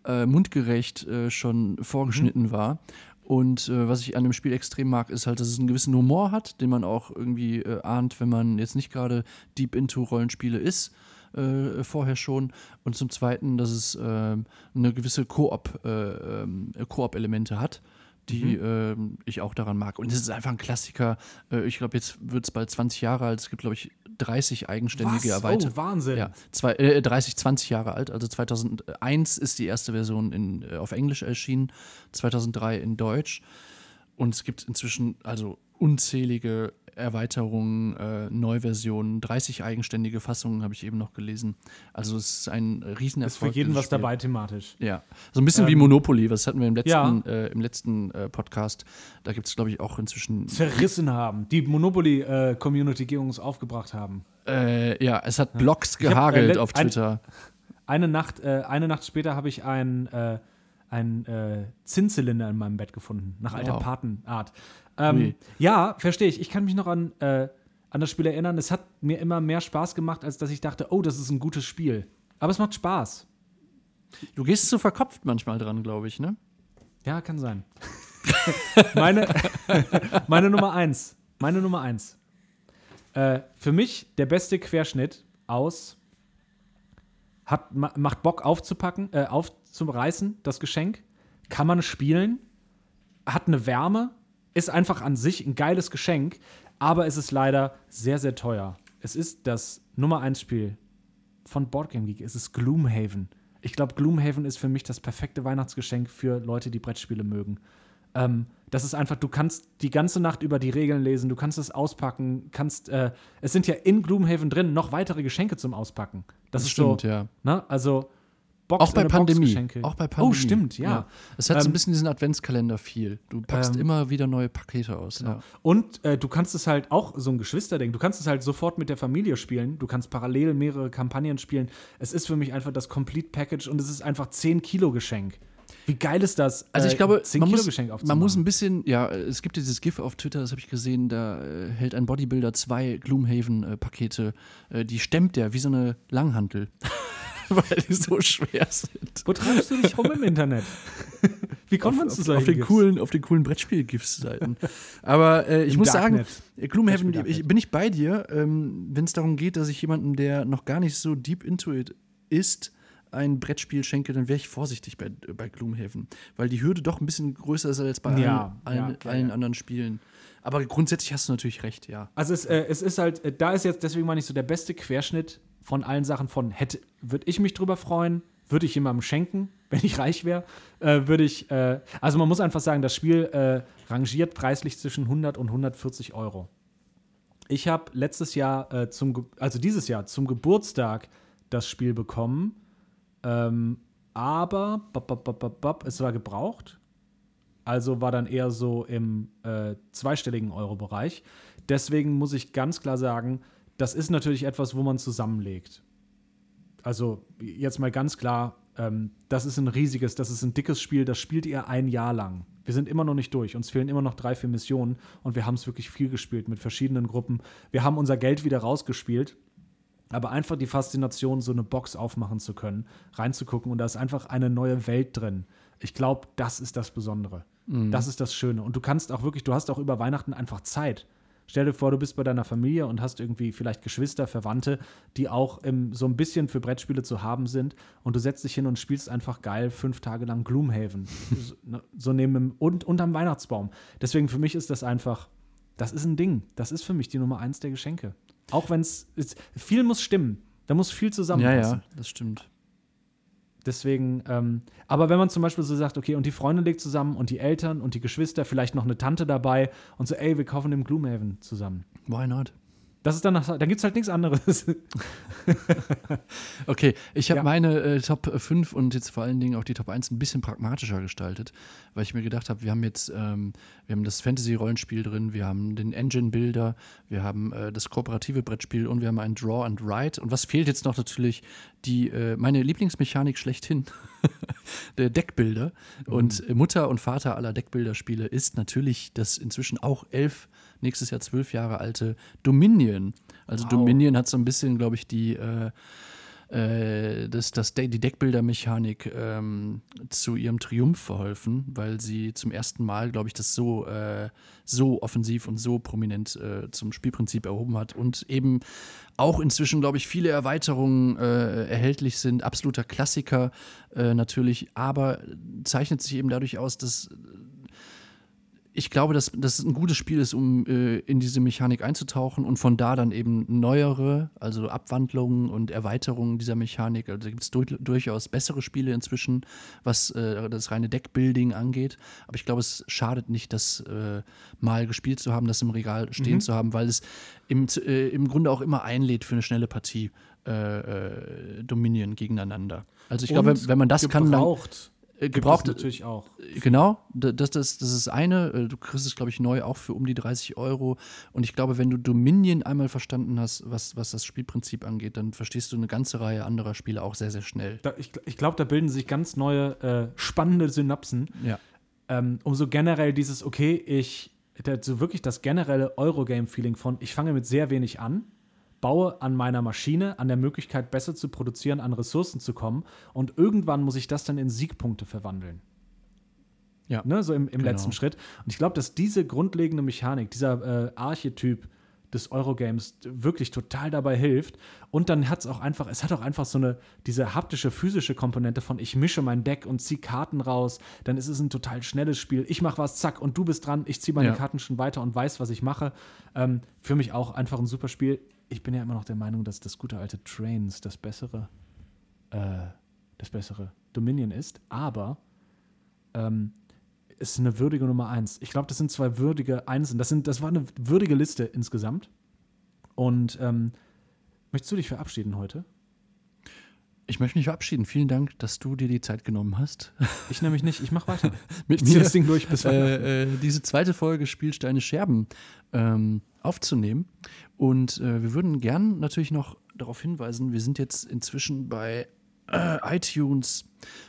äh, mundgerecht äh, schon vorgeschnitten war. Und äh, was ich an dem Spiel extrem mag, ist halt, dass es einen gewissen Humor hat, den man auch irgendwie äh, ahnt, wenn man jetzt nicht gerade deep into Rollenspiele ist, äh, vorher schon. Und zum Zweiten, dass es ähm, eine gewisse äh, ähm, Koop-Elemente hat, die ähm, ich auch daran mag. Und es ist einfach ein Klassiker. Äh, ich glaube, jetzt wird es bald 20 Jahre alt. Es gibt, glaube ich, 30 eigenständige Erweiterungen. Oh, Wahnsinn. Ja, zwei, äh, 30, 20 Jahre alt. Also 2001 ist die erste Version in, äh, auf Englisch erschienen, 2003 in Deutsch. Und es gibt inzwischen also unzählige Erweiterungen, äh, Neuversionen, 30 eigenständige Fassungen habe ich eben noch gelesen. Also es ist ein Riesenerfolg. Ist für jeden was Spiel. dabei thematisch. Ja, so ein bisschen wie Ähm, Monopoly, was hatten wir im letzten, ja. äh, im letzten äh, Podcast. Da gibt es, glaube ich, auch inzwischen. Zerrissen haben, die Monopoly-Community uns aufgebracht haben. Äh, ja, es hat Blogs hab, äh, gehagelt let- auf ein- Twitter. Eine Nacht, äh, eine Nacht später habe ich ein, äh, ein äh, Zinszylinder in meinem Bett gefunden, nach alter Wow. Patenart. Ähm, ja, verstehe ich. Ich kann mich noch an, äh, an das Spiel erinnern. Es hat mir immer mehr Spaß gemacht, als dass ich dachte, oh, das ist ein gutes Spiel. Aber es macht Spaß. Du gehst so verkopft manchmal dran, glaube ich, ne? Ja, kann sein. *laughs* meine, *laughs* meine Nummer eins. Meine Nummer eins. Äh, für mich der beste Querschnitt aus hat, ma, macht Bock aufzupacken, äh, aufzureißen, das Geschenk. Kann man spielen, hat eine Wärme, ist einfach an sich ein geiles Geschenk, aber es ist leider sehr, sehr teuer. Es ist das Nummer 1 Spiel von Boardgame Geek. Es ist Gloomhaven. Ich glaube, Gloomhaven ist für mich das perfekte Weihnachtsgeschenk für Leute, die Brettspiele mögen. Ähm, das ist einfach, du kannst die ganze Nacht über die Regeln lesen, du kannst es auspacken, kannst, äh, es sind ja in Gloomhaven drin noch weitere Geschenke zum Auspacken. Das, ist stimmt, so, ja. ne, also Box Auch bei Box Pandemie. Auch bei Pandemie. Oh, stimmt, ja. Es hat so ein Ähm, bisschen diesen Adventskalender viel. Du packst ähm, immer wieder neue Pakete aus. Ja. Und äh, du kannst es halt auch, so ein Geschwisterding, du kannst es halt sofort mit der Familie spielen. Du kannst parallel mehrere Kampagnen spielen. Es ist für mich einfach das Complete Package und es ist einfach 10 Kilo Geschenk. Wie geil ist das? Also äh, ich glaube, 10 man muss, man muss ein bisschen, ja, es gibt dieses GIF auf Twitter, das habe ich gesehen, da äh, hält ein Bodybuilder zwei Gloomhaven-Pakete, äh, die stemmt der wie so eine Langhantel, *laughs* *laughs* weil die so schwer sind. Wo treibst du dich rum im Internet? *laughs* Wie kommt man zu auf, solchen auf den Gifts? coolen, auf den coolen Brettspiel-GIFs-Seiten. Aber äh, ich Im muss Darknet. sagen, Gloomhaven, Brettspiel-Darknet. ich, bin ich bei dir, ähm, wenn es darum geht, dass ich jemandem, der noch gar nicht so deep into it ist, ein Brettspiel schenke, dann wäre ich vorsichtig bei, bei Gloomhaven. Weil die Hürde doch ein bisschen größer ist als bei Ja, allen, ja, allen, klar, allen ja. anderen Spielen. Aber grundsätzlich hast du natürlich recht, ja. Also es, äh, es ist halt, äh, da ist jetzt, deswegen meine ich so, der beste Querschnitt von allen Sachen von hätte, würde ich mich drüber freuen, würde ich jemandem schenken, *laughs* wenn ich reich wäre, äh, würde ich, äh, also man muss einfach sagen, das Spiel äh, rangiert preislich zwischen 100 und 140 Euro. Ich habe letztes Jahr, äh, zum, also dieses Jahr zum Geburtstag das Spiel bekommen, ähm, aber bop, bop, bop, es war gebraucht. Also war dann eher so im äh, zweistelligen Euro-Bereich. Deswegen muss ich ganz klar sagen, das ist natürlich etwas, wo man zusammenlegt. Also jetzt mal ganz klar, ähm, das ist ein riesiges, das ist ein dickes Spiel, das spielt ihr ein Jahr lang. Wir sind immer noch nicht durch, uns fehlen immer noch drei, vier Missionen und wir haben es wirklich viel gespielt mit verschiedenen Gruppen. Wir haben unser Geld wieder rausgespielt. Aber einfach die Faszination, so eine Box aufmachen zu können, reinzugucken und da ist einfach eine neue Welt drin. Ich glaube, das ist das Besondere. Das ist das Schöne. Und du kannst auch wirklich, du hast auch über Weihnachten einfach Zeit. Stell dir vor, du bist bei deiner Familie und hast irgendwie vielleicht Geschwister, Verwandte, die auch ähm, so ein bisschen für Brettspiele zu haben sind. Und du setzt dich hin und spielst einfach geil fünf Tage lang Gloomhaven. *laughs* so, ne, so neben dem, und unterm Weihnachtsbaum. Deswegen für mich ist das einfach, das ist ein Ding. Das ist für mich die Nummer eins der Geschenke. Auch wenn es, viel muss stimmen. Da muss viel Ja, zusammenpassen. ja, das stimmt. Deswegen, ähm, aber wenn man zum Beispiel so sagt, okay, und die Freundin legt zusammen und die Eltern und die Geschwister, vielleicht noch eine Tante dabei und so, ey, wir kaufen den Gloomhaven zusammen. Why not? Das ist dann, nach, dann gibt es halt nichts anderes. *laughs* okay, ich habe Ja. meine äh, Top 5 und jetzt vor allen Dingen auch die Top 1 ein bisschen pragmatischer gestaltet, weil ich mir gedacht habe, wir haben jetzt, ähm, wir haben das Fantasy-Rollenspiel drin, wir haben den Engine-Builder, wir haben äh, das kooperative Brettspiel und wir haben ein Draw and Write. Und was fehlt jetzt noch natürlich? Die, äh, meine Lieblingsmechanik schlechthin, *laughs* der Deckbilder. Und äh, Mutter und Vater aller Deckbilderspiele ist natürlich das inzwischen auch elf, nächstes Jahr zwölf Jahre alte Dominion. Also Wow. Dominion hat so ein bisschen, glaube ich, die äh, äh, das, das, die Deckbildermechanik ähm, zu ihrem Triumph verholfen, weil sie zum ersten Mal, glaube ich, das so, äh, so offensiv und so prominent äh, zum Spielprinzip erhoben hat und eben auch inzwischen, glaube ich, viele Erweiterungen äh, erhältlich sind. Absoluter Klassiker äh, natürlich, aber zeichnet sich eben dadurch aus, dass ich glaube, dass das ein gutes Spiel ist, um äh, in diese Mechanik einzutauchen und von da dann eben neuere, also Abwandlungen und Erweiterungen dieser Mechanik. Also da gibt es du durchaus bessere Spiele inzwischen, was äh, das reine Deckbuilding angeht. Aber ich glaube, es schadet nicht, das äh, mal gespielt zu haben, das im Regal stehen zu haben, weil es im, äh, im Grunde auch immer einlädt für eine schnelle Partie. Äh, äh, Dominion gegeneinander. Also ich glaube, Und wenn man das kann, dann gebraucht, äh, gebraucht natürlich auch. Genau, da- das, das, das ist eine. Äh, Du kriegst es, glaube ich, neu auch für um die 30 Euro. Und ich glaube, wenn du Dominion einmal verstanden hast, was, was das Spielprinzip angeht, dann verstehst du eine ganze Reihe anderer Spiele auch sehr, sehr schnell. Da, ich ich glaube, da bilden sich ganz neue, äh, spannende Synapsen. Ja. ähm, um so generell dieses, okay, ich, so wirklich das generelle Eurogame-Feeling von, ich fange mit sehr wenig an, baue an meiner Maschine, an der Möglichkeit, besser zu produzieren, an Ressourcen zu kommen und irgendwann muss ich das dann in Siegpunkte verwandeln. Ja. Ne, so im, im Genau. letzten Schritt. Und ich glaube, dass diese grundlegende Mechanik, dieser äh, Archetyp des Eurogames wirklich total dabei hilft. Und dann hat es auch einfach, es hat auch einfach so eine, diese haptische, physische Komponente von ich mische mein Deck und ziehe Karten raus, dann ist es ein total schnelles Spiel. Ich mache was, zack, und du bist dran, ich ziehe meine Ja. Karten schon weiter und weiß, was ich mache. Ähm, für mich auch einfach ein super Spiel. Ich bin ja immer noch der Meinung, dass das gute alte Trains das bessere, äh, das bessere Dominion ist, aber ähm, ist eine würdige Nummer eins. Ich glaube, das sind zwei würdige Einsen. Das, sind, das war eine würdige Liste insgesamt. Und ähm, möchtest du dich verabschieden heute? Ich möchte mich verabschieden. Vielen Dank, dass du dir die Zeit genommen hast. Ich nämlich nicht. Ich mache weiter. *laughs* Mit Ich ziehe das Ding durch bis äh, äh, diese zweite Folge Spielsteine Scherben ähm, aufzunehmen. Und äh, wir würden gern natürlich noch darauf hinweisen, wir sind jetzt inzwischen bei äh, iTunes,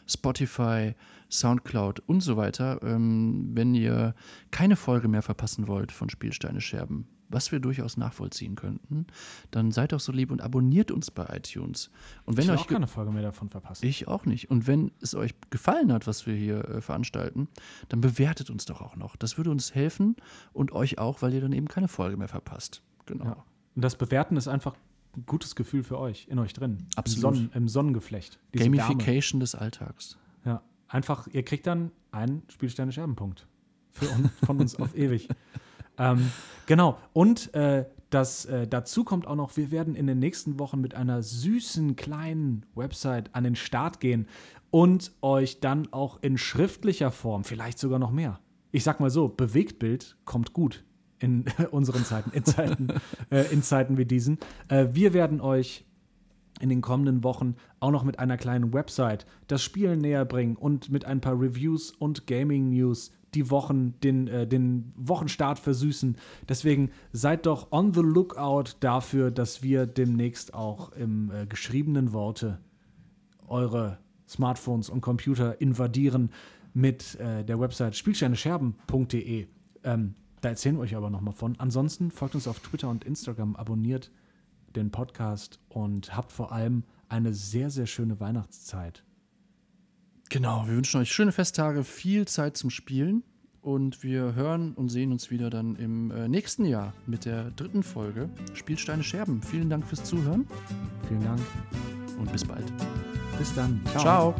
Spotify, Soundcloud und so weiter. Ähm, wenn ihr keine Folge mehr verpassen wollt von Spielsteine Scherben, was wir durchaus nachvollziehen könnten, dann seid doch so lieb und abonniert uns bei iTunes. Und wenn ich will euch auch keine Folge mehr davon verpassen. ich auch nicht. Und wenn es euch gefallen hat, was wir hier äh, veranstalten, dann bewertet uns doch auch noch. Das würde uns helfen und euch auch, weil ihr dann eben keine Folge mehr verpasst. Genau. Ja. Und das Bewerten ist einfach ein gutes Gefühl für euch, in euch drin. Absolut. Im, Sonnen, im Sonnengeflecht. Gamification des Alltags. Ja, einfach, ihr kriegt dann einen Spielsterne-Scherbenpunkt. Von uns auf *laughs* ewig. Ähm, genau. Und äh, das, äh, dazu kommt auch noch, wir werden in den nächsten Wochen mit einer süßen kleinen Website an den Start gehen und euch dann auch in schriftlicher Form, vielleicht sogar noch mehr. Ich sag mal so, Bewegtbild kommt gut in *laughs* unseren Zeiten, in Zeiten, *laughs* äh, in Zeiten wie diesen. Äh, wir werden euch in den kommenden Wochen auch noch mit einer kleinen Website das Spielen näher bringen und mit ein paar Reviews und Gaming News die Wochen, den, äh, den Wochenstart versüßen. Deswegen seid doch on the lookout dafür, dass wir demnächst auch im äh, geschriebenen Worte eure Smartphones und Computer invadieren mit äh, der Website spielsteinescherben.de. Ähm, da erzählen wir euch aber nochmal von. Ansonsten folgt uns auf Twitter und Instagram, abonniert den Podcast und habt vor allem eine sehr, sehr schöne Weihnachtszeit. Genau, wir wünschen euch schöne Festtage, viel Zeit zum Spielen und wir hören und sehen uns wieder dann im äh, nächsten Jahr mit der dritten Folge Spielsteine Scherben. Vielen Dank fürs Zuhören Vielen Dank. und bis bald. Bis dann. Ciao.